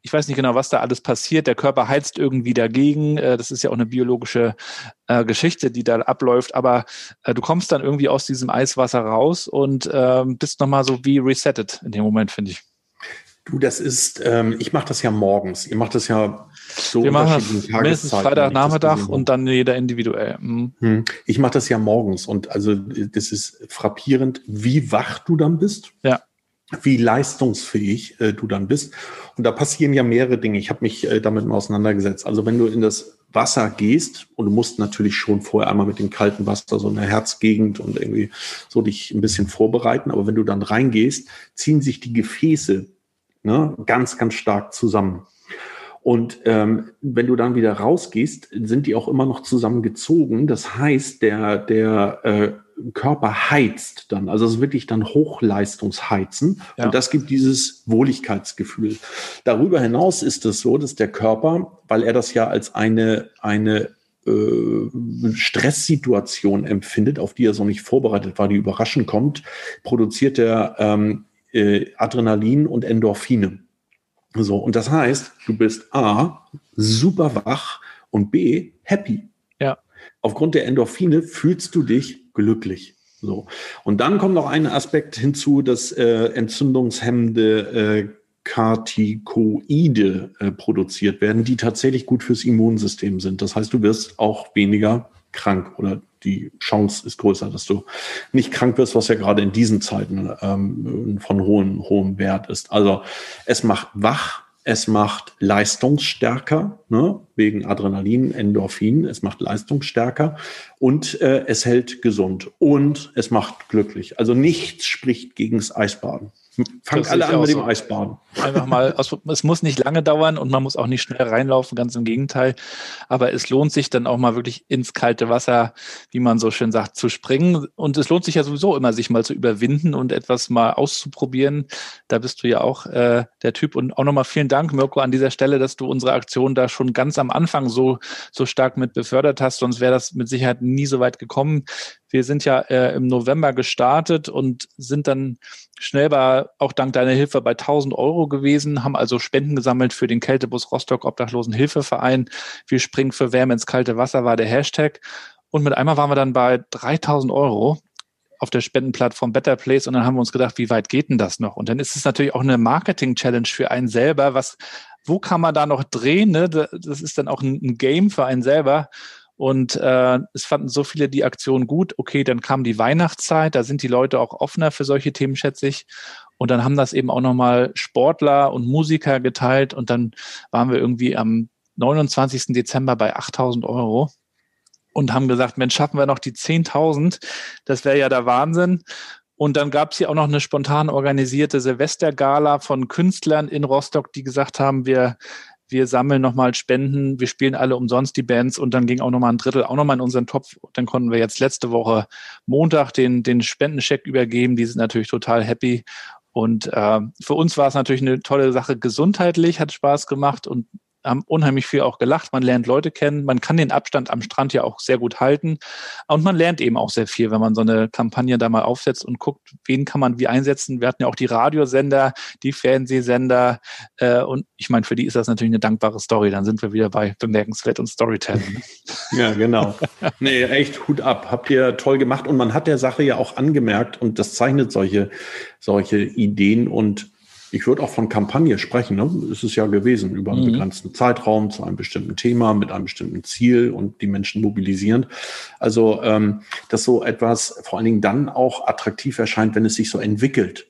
[SPEAKER 1] ich weiß nicht genau, was da alles passiert. Der Körper heizt irgendwie dagegen. Äh, das ist ja auch eine biologische äh, Geschichte, die da abläuft. Aber äh, du kommst dann irgendwie aus diesem Eiswasser raus und äh, bist nochmal so wie resettet in dem Moment, finde ich.
[SPEAKER 2] Du, das ist, ähm, ich mache das ja morgens. Ihr macht das ja so
[SPEAKER 1] Wir machen das mindestens Freitagnachmittag und dann jeder individuell.
[SPEAKER 2] Mhm. Hm. Ich mache das ja morgens und also das ist frappierend, wie wach du dann bist.
[SPEAKER 1] Ja.
[SPEAKER 2] Wie leistungsfähig äh, du dann bist. Und da passieren ja mehrere Dinge. Ich habe mich äh, damit mal auseinandergesetzt. Also wenn du in das Wasser gehst und du musst natürlich schon vorher einmal mit dem kalten Wasser so eine Herzgegend und irgendwie so dich ein bisschen vorbereiten. Aber wenn du dann reingehst, ziehen sich die Gefäße ne, ganz, ganz stark zusammen. Und ähm, wenn du dann wieder rausgehst, sind die auch immer noch zusammengezogen. Das heißt, der, der äh, Körper heizt dann. Also es ist wirklich dann Hochleistungsheizen. Ja. Und das gibt dieses Wohligkeitsgefühl. Darüber hinaus ist es so, dass der Körper, weil er das ja als eine, eine äh, Stresssituation empfindet, auf die er so nicht vorbereitet war, die überraschend kommt, produziert er ähm, äh, Adrenalin und Endorphine. So, und das heißt, du bist A, super wach und B, happy.
[SPEAKER 1] Ja.
[SPEAKER 2] Aufgrund der Endorphine fühlst du dich glücklich. So. Und dann kommt noch ein Aspekt hinzu, dass äh, entzündungshemmende äh, Kartikoide äh, produziert werden, die tatsächlich gut fürs Immunsystem sind. Das heißt, du wirst auch weniger krank oder die Chance ist größer, dass du nicht krank wirst, was ja gerade in diesen Zeiten ähm, von hohem, hohem Wert ist. Also es macht wach, es macht leistungsstärker, ne, wegen Adrenalin, Endorphin, es macht leistungsstärker und äh, es hält gesund und es macht glücklich. Also nichts spricht gegen das Eisbaden. Fangen alle an mit dem so. Eisbaden.
[SPEAKER 1] Einfach mal, es muss nicht lange dauern und man muss auch nicht schnell reinlaufen, ganz im Gegenteil. Aber es lohnt sich dann auch mal wirklich ins kalte Wasser, wie man so schön sagt, zu springen. Und es lohnt sich ja sowieso immer, sich mal zu überwinden und etwas mal auszuprobieren. Da bist du ja auch äh, der Typ. Und auch nochmal vielen Dank, Mirko, an dieser Stelle, dass du unsere Aktion da schon ganz am Anfang so, so stark mit befördert hast. Sonst wäre das mit Sicherheit nie so weit gekommen. Wir sind ja äh, im November gestartet und sind dann schnell bei, auch dank deiner Hilfe bei 1000 Euro gewesen, haben also Spenden gesammelt für den Kältebus Rostock Obdachlosenhilfeverein. Wir springen für Wärme ins kalte Wasser war der Hashtag. Und mit einmal waren wir dann bei 3000 Euro auf der Spendenplattform Better Place und dann haben wir uns gedacht, wie weit geht denn das noch? Und dann ist es natürlich auch eine Marketing-Challenge für einen selber. Was, wo kann man da noch drehen? Ne? Das ist dann auch ein Game für einen selber. Und äh, es fanden so viele die Aktion gut. Okay, dann kam die Weihnachtszeit, da sind die Leute auch offener für solche Themen, schätze ich. Und dann haben das eben auch nochmal Sportler und Musiker geteilt. Und dann waren wir irgendwie am 29. Dezember bei 8000 Euro und haben gesagt, Mensch, schaffen wir noch die 10.000? Das wäre ja der Wahnsinn. Und dann gab es hier auch noch eine spontan organisierte Silvestergala von Künstlern in Rostock, die gesagt haben, wir wir sammeln nochmal Spenden, wir spielen alle umsonst die Bands und dann ging auch nochmal ein Drittel auch nochmal in unseren Topf. Dann konnten wir jetzt letzte Woche Montag den, den Spendencheck übergeben. Die sind natürlich total happy. Und äh, für uns war es natürlich eine tolle Sache gesundheitlich, hat Spaß gemacht und haben unheimlich viel auch gelacht. Man lernt Leute kennen. Man kann den Abstand am Strand ja auch sehr gut halten. Und man lernt eben auch sehr viel, wenn man so eine Kampagne da mal aufsetzt und guckt, wen kann man wie einsetzen. Wir hatten ja auch die Radiosender, die Fernsehsender. Äh, und ich meine, für die ist das natürlich eine dankbare Story. Dann sind wir wieder bei bemerkenswert und Storytelling.
[SPEAKER 2] Ja, genau. nee, echt Hut ab. Habt ihr toll gemacht. Und man hat der Sache ja auch angemerkt, und das zeichnet solche, solche Ideen und ich würde auch von Kampagne sprechen. Ne? Es ist ja gewesen über einen mhm. begrenzten Zeitraum zu einem bestimmten Thema mit einem bestimmten Ziel und die Menschen mobilisierend. Also, ähm, dass so etwas vor allen Dingen dann auch attraktiv erscheint, wenn es sich so entwickelt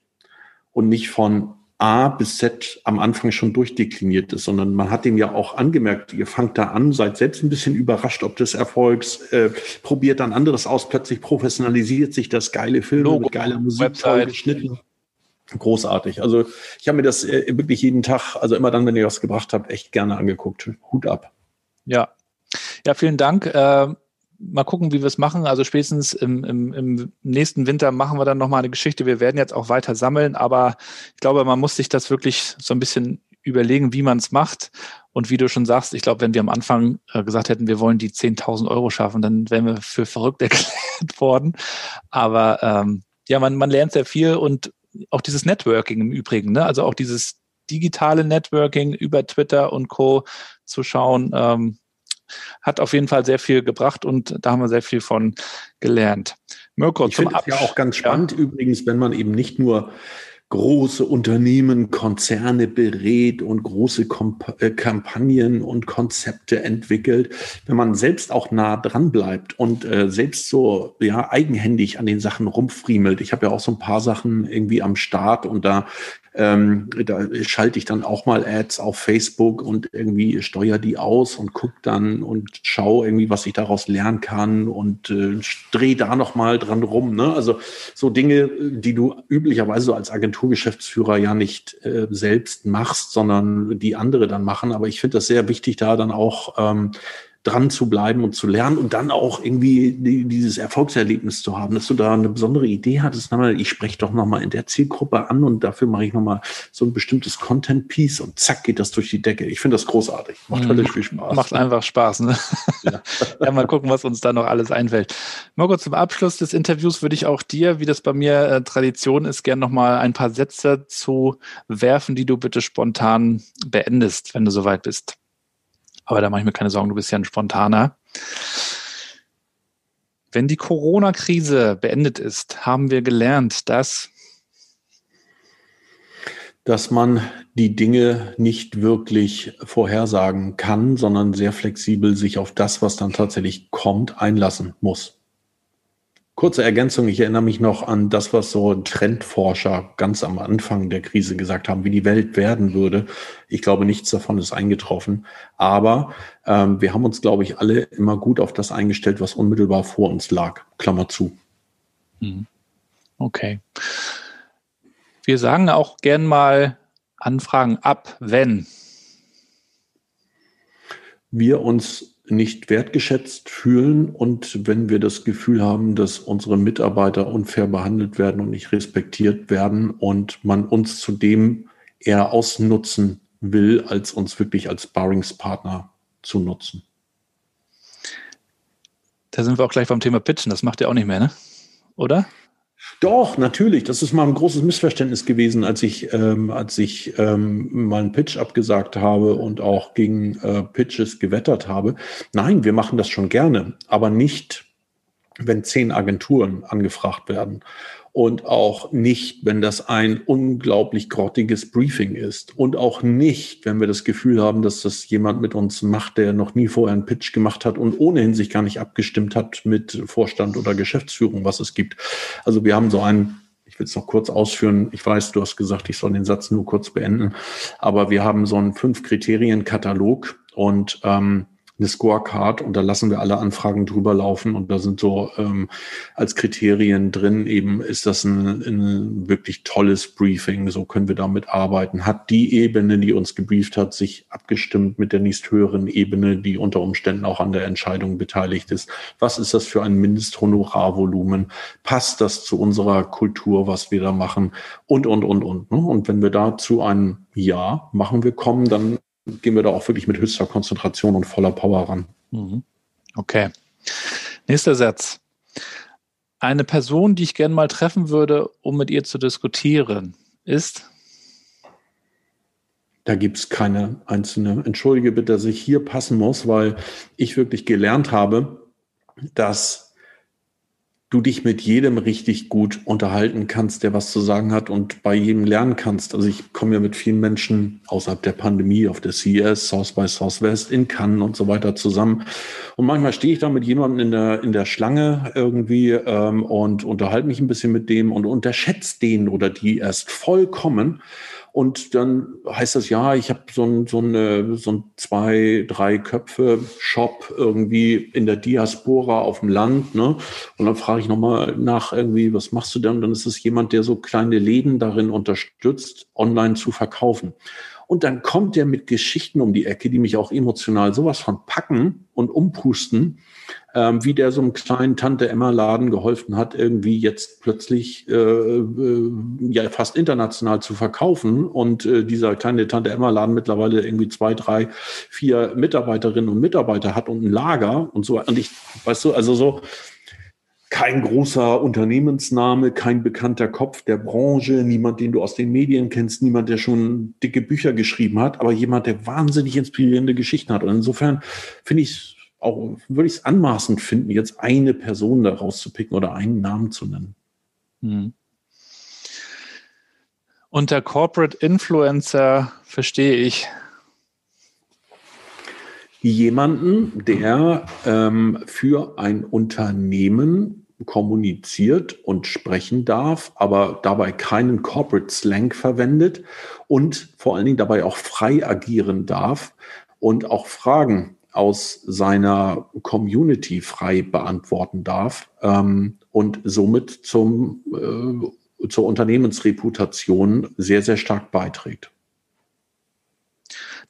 [SPEAKER 2] und nicht von A bis Z am Anfang schon durchdekliniert ist, sondern man hat dem ja auch angemerkt, ihr fangt da an, seid selbst ein bisschen überrascht ob des Erfolgs, äh, probiert dann anderes aus, plötzlich professionalisiert sich das geile Film Logo, mit geiler Musik geschnitten großartig. Also ich habe mir das äh, wirklich jeden Tag, also immer dann, wenn ihr was gebracht habt, echt gerne angeguckt. Hut ab.
[SPEAKER 1] Ja, ja, vielen Dank. Äh, mal gucken, wie wir es machen. Also spätestens im, im, im nächsten Winter machen wir dann nochmal eine Geschichte. Wir werden jetzt auch weiter sammeln, aber ich glaube, man muss sich das wirklich so ein bisschen überlegen, wie man es macht. Und wie du schon sagst, ich glaube, wenn wir am Anfang äh, gesagt hätten, wir wollen die 10.000 Euro schaffen, dann wären wir für verrückt erklärt worden. Aber ähm, ja, man, man lernt sehr viel und auch dieses Networking im Übrigen, ne? also auch dieses digitale Networking über Twitter und Co. zu schauen, ähm, hat auf jeden Fall sehr viel gebracht und da haben wir sehr viel von gelernt.
[SPEAKER 2] Mirko, ich finde es ja auch ganz spannend ja. übrigens, wenn man eben nicht nur große Unternehmen, Konzerne berät und große Komp äh, Kampagnen und Konzepte entwickelt, wenn man selbst auch nah dran bleibt und äh, selbst so ja eigenhändig an den Sachen rumfriemelt. Ich habe ja auch so ein paar Sachen irgendwie am Start und da ähm, da schalte ich dann auch mal Ads auf Facebook und irgendwie steuere die aus und gucke dann und schaue irgendwie, was ich daraus lernen kann und äh, drehe da noch mal dran rum. Ne? Also so Dinge, die du üblicherweise als Agenturgeschäftsführer ja nicht äh, selbst machst, sondern die andere dann machen. Aber ich finde das sehr wichtig, da dann auch ähm, dran zu bleiben und zu lernen und dann auch irgendwie die, dieses Erfolgserlebnis zu haben, dass du da eine besondere Idee hattest. Ich spreche doch nochmal in der Zielgruppe an und dafür mache ich nochmal so ein bestimmtes Content-Piece und zack geht das durch die Decke. Ich finde das großartig. Macht mhm. höllisch viel Spaß.
[SPEAKER 1] Macht einfach Spaß. Ne? Ja. ja, mal gucken, was uns da noch alles einfällt. Margot, zum Abschluss des Interviews würde ich auch dir, wie das bei mir äh, Tradition ist, gerne nochmal ein paar Sätze zu werfen, die du bitte spontan beendest, wenn du soweit bist. Aber da mache ich mir keine Sorgen, du bist ja ein Spontaner. Wenn die Corona-Krise beendet ist, haben wir gelernt, dass
[SPEAKER 2] dass man die Dinge nicht wirklich vorhersagen kann, sondern sehr flexibel sich auf das, was dann tatsächlich kommt, einlassen muss. Kurze Ergänzung, ich erinnere mich noch an das, was so Trendforscher ganz am Anfang der Krise gesagt haben, wie die Welt werden würde. Ich glaube, nichts davon ist eingetroffen. Aber ähm, wir haben uns, glaube ich, alle immer gut auf das eingestellt, was unmittelbar vor uns lag. Klammer zu.
[SPEAKER 1] Mhm. Okay. Wir sagen auch gern mal Anfragen ab, wenn
[SPEAKER 2] wir uns nicht wertgeschätzt fühlen und wenn wir das Gefühl haben, dass unsere Mitarbeiter unfair behandelt werden und nicht respektiert werden und man uns zudem eher ausnutzen will, als uns wirklich als Sparringspartner zu nutzen.
[SPEAKER 1] Da sind wir auch gleich beim Thema Pitchen. Das macht ihr auch nicht mehr, ne? Oder?
[SPEAKER 2] Doch, natürlich. Das ist mal ein großes Missverständnis gewesen, als ich, ähm, als ich ähm, mal einen Pitch abgesagt habe und auch gegen äh, Pitches gewettert habe. Nein, wir machen das schon gerne, aber nicht, wenn zehn Agenturen angefragt werden und auch nicht, wenn das ein unglaublich grottiges Briefing ist und auch nicht, wenn wir das Gefühl haben, dass das jemand mit uns macht, der noch nie vorher einen Pitch gemacht hat und ohnehin sich gar nicht abgestimmt hat mit Vorstand oder Geschäftsführung, was es gibt. Also wir haben so einen ich will es noch kurz ausführen. Ich weiß, du hast gesagt, ich soll den Satz nur kurz beenden. Aber wir haben so einen Fünf-Kriterien-Katalog und ähm, eine Scorecard und da lassen wir alle Anfragen drüber laufen und da sind so ähm, als Kriterien drin eben, ist das ein, ein wirklich tolles Briefing, so können wir damit arbeiten. Hat die Ebene, die uns gebrieft hat, sich abgestimmt mit der nächsthöheren Ebene, die unter Umständen auch an der Entscheidung beteiligt ist? Was ist das für ein Mindesthonorarvolumen? Passt das zu unserer Kultur, was wir da machen? Und, und, und, und. Ne? Und wenn wir dazu ein Ja machen wir kommen, dann gehen wir da auch wirklich mit höchster Konzentration und voller Power ran. Mhm.
[SPEAKER 1] Okay. Nächster Satz. Eine Person, die ich gerne mal treffen würde, um mit ihr zu diskutieren, ist?
[SPEAKER 2] Da gibt es keine einzelne. Entschuldige bitte, dass ich hier passen muss, weil ich wirklich gelernt habe, dass du dich mit jedem richtig gut unterhalten kannst, der was zu sagen hat und bei jedem lernen kannst. Also ich komme ja mit vielen Menschen außerhalb der Pandemie auf der CES, South by Southwest, in Cannes und so weiter zusammen. Und manchmal stehe ich da mit jemandem in der, in der Schlange irgendwie ähm, und unterhalte mich ein bisschen mit dem und unterschätze den oder die erst vollkommen. Und dann heißt das, ja, ich habe so ein, so, eine, so ein zwei, drei Köpfe Shop irgendwie in der Diaspora auf dem Land. Ne? Und dann frage ich nochmal nach irgendwie, was machst du denn? Und dann ist es jemand, der so kleine Läden darin unterstützt, online zu verkaufen. Und dann kommt der mit Geschichten um die Ecke, die mich auch emotional sowas von packen und umpusten, ähm, wie der so einem kleinen Tante-Emma-Laden geholfen hat, irgendwie jetzt plötzlich äh, äh, ja fast international zu verkaufen. Und äh, dieser kleine Tante-Emma-Laden mittlerweile irgendwie zwei, drei, vier Mitarbeiterinnen und Mitarbeiter hat und ein Lager und so. Und ich, weißt du, also so, kein großer Unternehmensname, kein bekannter Kopf der Branche, niemand, den du aus den Medien kennst, niemand, der schon dicke Bücher geschrieben hat, aber jemand, der wahnsinnig inspirierende Geschichten hat. Und insofern finde ich auch, würde ich es anmaßend finden, jetzt eine Person da rauszupicken oder einen Namen zu nennen. Hm.
[SPEAKER 1] Unter Corporate Influencer verstehe ich
[SPEAKER 2] jemanden, der ähm, für ein Unternehmen kommuniziert und sprechen darf, aber dabei keinen Corporate Slang verwendet und vor allen Dingen dabei auch frei agieren darf und auch Fragen aus seiner Community frei beantworten darf ähm, und somit zum, äh, zur Unternehmensreputation sehr, sehr stark beiträgt.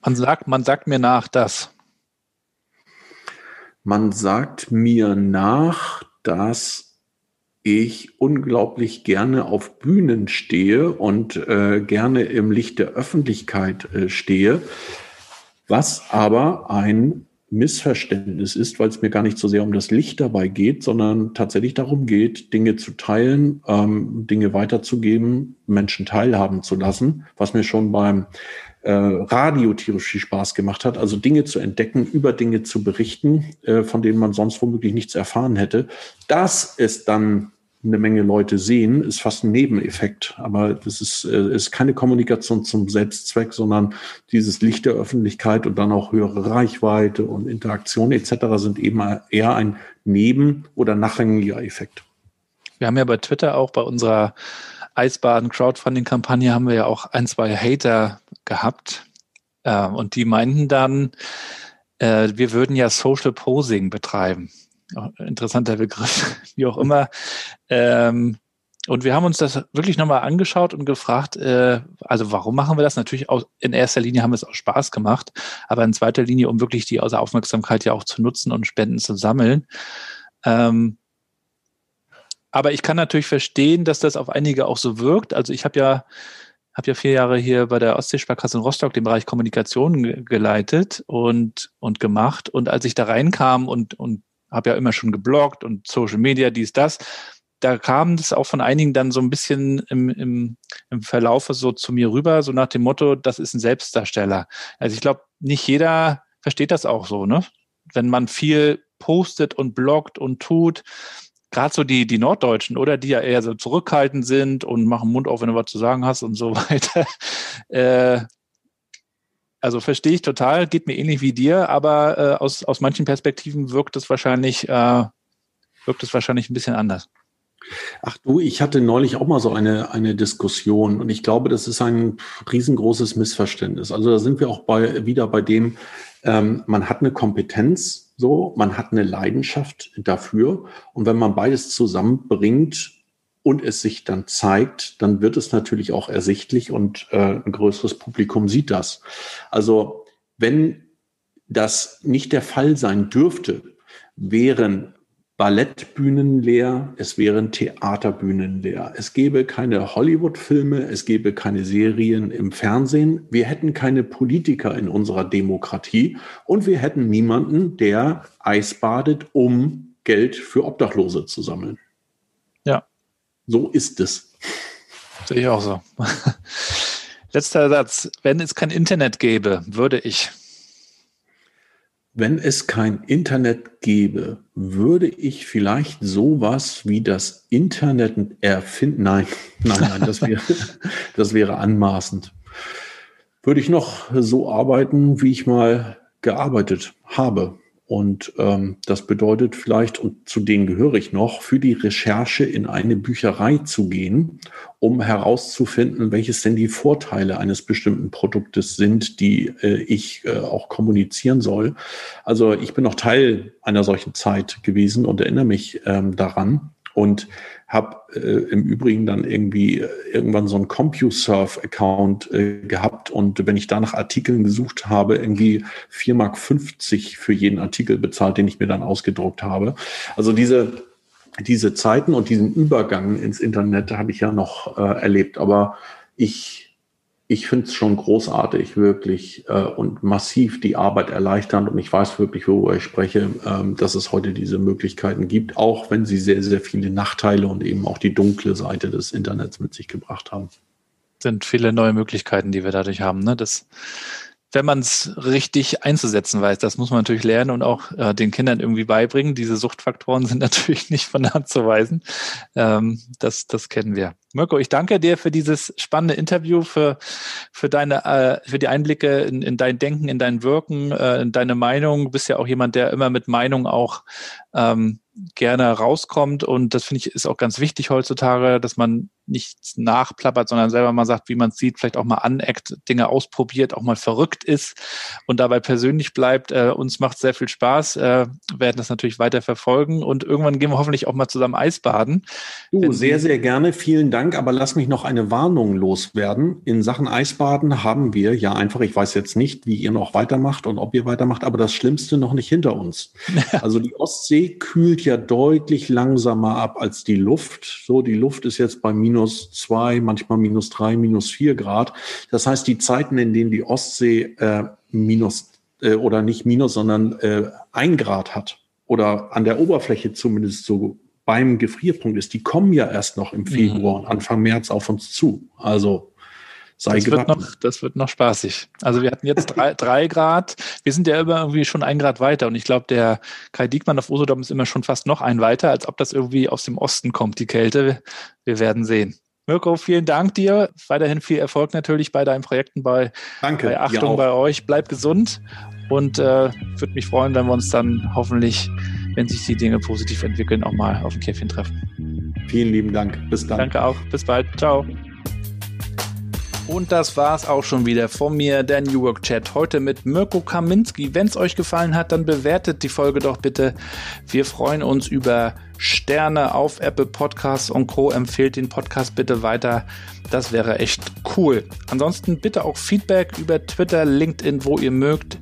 [SPEAKER 1] Man sagt, man sagt mir nach, dass
[SPEAKER 2] Man sagt mir nach, dass ich unglaublich gerne auf Bühnen stehe und äh, gerne im Licht der Öffentlichkeit äh, stehe, was aber ein Missverständnis ist, weil es mir gar nicht so sehr um das Licht dabei geht, sondern tatsächlich darum geht, Dinge zu teilen, ähm, Dinge weiterzugeben, Menschen teilhaben zu lassen, was mir schon beim äh, Radio tierisch viel Spaß gemacht hat, also Dinge zu entdecken, über Dinge zu berichten, äh, von denen man sonst womöglich nichts erfahren hätte. Dass es dann eine Menge Leute sehen, ist fast ein Nebeneffekt. Aber das ist, äh, ist keine Kommunikation zum Selbstzweck, sondern dieses Licht der Öffentlichkeit und dann auch höhere Reichweite und Interaktion etc. sind eben eher ein Neben- oder nachrangiger Effekt.
[SPEAKER 1] Wir haben ja bei Twitter auch bei unserer Eisbaden-Crowdfunding-Kampagne haben wir ja auch ein, zwei Hater gehabt. Äh, und die meinten dann, äh, wir würden ja Social Posing betreiben. Interessanter Begriff, wie auch immer. Ähm, und wir haben uns das wirklich nochmal angeschaut und gefragt, äh, also warum machen wir das? Natürlich auch in erster Linie haben wir es auch Spaß gemacht, aber in zweiter Linie, um wirklich die außer Aufmerksamkeit ja auch zu nutzen und Spenden zu sammeln. Ähm, aber ich kann natürlich verstehen, dass das auf einige auch so wirkt. Also ich habe ja habe ja vier Jahre hier bei der Ostseesparkasse in Rostock den Bereich Kommunikation geleitet und und gemacht. Und als ich da reinkam und und habe ja immer schon gebloggt und Social Media, dies, das, da kam das auch von einigen dann so ein bisschen im, im, im Verlaufe so zu mir rüber, so nach dem Motto, das ist ein Selbstdarsteller. Also ich glaube, nicht jeder versteht das auch so, ne? Wenn man viel postet und bloggt und tut, gerade so die, die Norddeutschen, oder die ja eher so zurückhaltend sind und machen Mund auf, wenn du was zu sagen hast und so weiter. Äh, also verstehe ich total, geht mir ähnlich wie dir, aber äh, aus, aus manchen Perspektiven wirkt es wahrscheinlich, äh, wirkt es wahrscheinlich ein bisschen anders.
[SPEAKER 2] Ach du, ich hatte neulich auch mal so eine, eine Diskussion und ich glaube, das ist ein riesengroßes Missverständnis. Also da sind wir auch bei, wieder bei dem, ähm, man hat eine Kompetenz, so, man hat eine Leidenschaft dafür. Und wenn man beides zusammenbringt und es sich dann zeigt, dann wird es natürlich auch ersichtlich und äh, ein größeres Publikum sieht das. Also wenn das nicht der Fall sein dürfte, wären Ballettbühnen leer, es wären Theaterbühnen leer. Es gäbe keine Hollywood-Filme, es gäbe keine Serien im Fernsehen. Wir hätten keine Politiker in unserer Demokratie und wir hätten niemanden, der Eis badet, um Geld für Obdachlose zu sammeln.
[SPEAKER 1] Ja.
[SPEAKER 2] So ist es.
[SPEAKER 1] Sehe ich auch so. Letzter Satz. Wenn es kein Internet gäbe, würde ich
[SPEAKER 2] wenn es kein Internet gäbe, würde ich vielleicht sowas wie das Internet erfinden. Nein, nein, nein, das wäre, das wäre anmaßend. Würde ich noch so arbeiten, wie ich mal gearbeitet habe. Und ähm, das bedeutet vielleicht, und zu denen gehöre ich noch, für die Recherche in eine Bücherei zu gehen, um herauszufinden, welches denn die Vorteile eines bestimmten Produktes sind, die äh, ich äh, auch kommunizieren soll. Also ich bin noch Teil einer solchen Zeit gewesen und erinnere mich ähm, daran und habe äh, im Übrigen dann irgendwie äh, irgendwann so einen CompuServe-Account äh, gehabt und wenn ich da nach Artikeln gesucht habe, irgendwie 4,50 Mark für jeden Artikel bezahlt, den ich mir dann ausgedruckt habe. Also diese diese Zeiten und diesen Übergang ins Internet habe ich ja noch äh, erlebt, aber ich ich finde es schon großartig, wirklich äh, und massiv die Arbeit erleichtern. Und ich weiß wirklich, worüber ich spreche, ähm, dass es heute diese Möglichkeiten gibt, auch wenn sie sehr, sehr viele Nachteile und eben auch die dunkle Seite des Internets mit sich gebracht haben.
[SPEAKER 1] Sind viele neue Möglichkeiten, die wir dadurch haben. Ne? Das wenn man es richtig einzusetzen weiß. Das muss man natürlich lernen und auch äh, den Kindern irgendwie beibringen. Diese Suchtfaktoren sind natürlich nicht von der Hand zu weisen. Ähm, das, das kennen wir. Mirko, ich danke dir für dieses spannende Interview, für, für deine, äh, für die Einblicke in, in dein Denken, in dein Wirken, äh, in deine Meinung. Du bist ja auch jemand, der immer mit Meinung auch ähm, gerne rauskommt. Und das finde ich ist auch ganz wichtig heutzutage, dass man nichts nachplappert, sondern selber mal sagt, wie man es sieht, vielleicht auch mal aneckt, Dinge ausprobiert, auch mal verrückt ist und dabei persönlich bleibt. Äh, uns macht sehr viel Spaß, äh, werden das natürlich weiter verfolgen und irgendwann gehen wir hoffentlich auch mal zusammen Eisbaden.
[SPEAKER 2] Du, sehr, sehr gerne. Vielen Dank. Aber lass mich noch eine Warnung loswerden. In Sachen Eisbaden haben wir ja einfach, ich weiß jetzt nicht, wie ihr noch weitermacht und ob ihr weitermacht, aber das Schlimmste noch nicht hinter uns. Also die Ostsee kühlt ja deutlich langsamer ab als die Luft. So, die Luft ist jetzt bei minus zwei, manchmal minus drei, minus vier Grad. Das heißt, die Zeiten, in denen die Ostsee äh, minus äh, oder nicht minus, sondern äh, ein Grad hat oder an der Oberfläche zumindest so beim Gefrierpunkt ist, die kommen ja erst noch im mhm. Februar mhm. und Anfang März auf uns zu. Also sei
[SPEAKER 1] das wird, noch, das wird noch spaßig. Also wir hatten jetzt drei, drei Grad. Wir sind ja immer irgendwie schon ein Grad weiter. Und ich glaube, der Kai Diekmann auf Usedom ist immer schon fast noch ein weiter, als ob das irgendwie aus dem Osten kommt, die Kälte. Wir werden sehen. Mirko, vielen Dank dir. Weiterhin viel Erfolg natürlich bei deinen Projekten, bei,
[SPEAKER 2] Danke,
[SPEAKER 1] bei Achtung bei euch. Bleib gesund und äh, würde mich freuen, wenn wir uns dann hoffentlich, wenn sich die Dinge positiv entwickeln, auch mal auf dem Käffchen treffen.
[SPEAKER 2] Vielen lieben Dank. Bis dann.
[SPEAKER 1] Danke auch. Bis bald. Ciao. Und das war's auch schon wieder von mir, der New Work Chat. Heute mit Mirko Kaminski. Wenn es euch gefallen hat, dann bewertet die Folge doch bitte. Wir freuen uns über Sterne auf Apple Podcasts und Co. Empfehlt den Podcast bitte weiter. Das wäre echt cool. Ansonsten bitte auch Feedback über Twitter, LinkedIn, wo ihr mögt.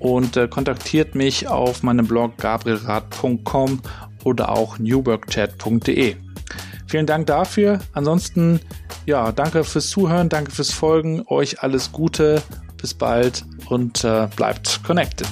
[SPEAKER 1] Und äh, kontaktiert mich auf meinem Blog gabrielrad.com oder auch newworkchat.de. Vielen Dank dafür. Ansonsten, ja, danke fürs Zuhören, danke fürs Folgen. Euch alles Gute. Bis bald und äh, bleibt connected.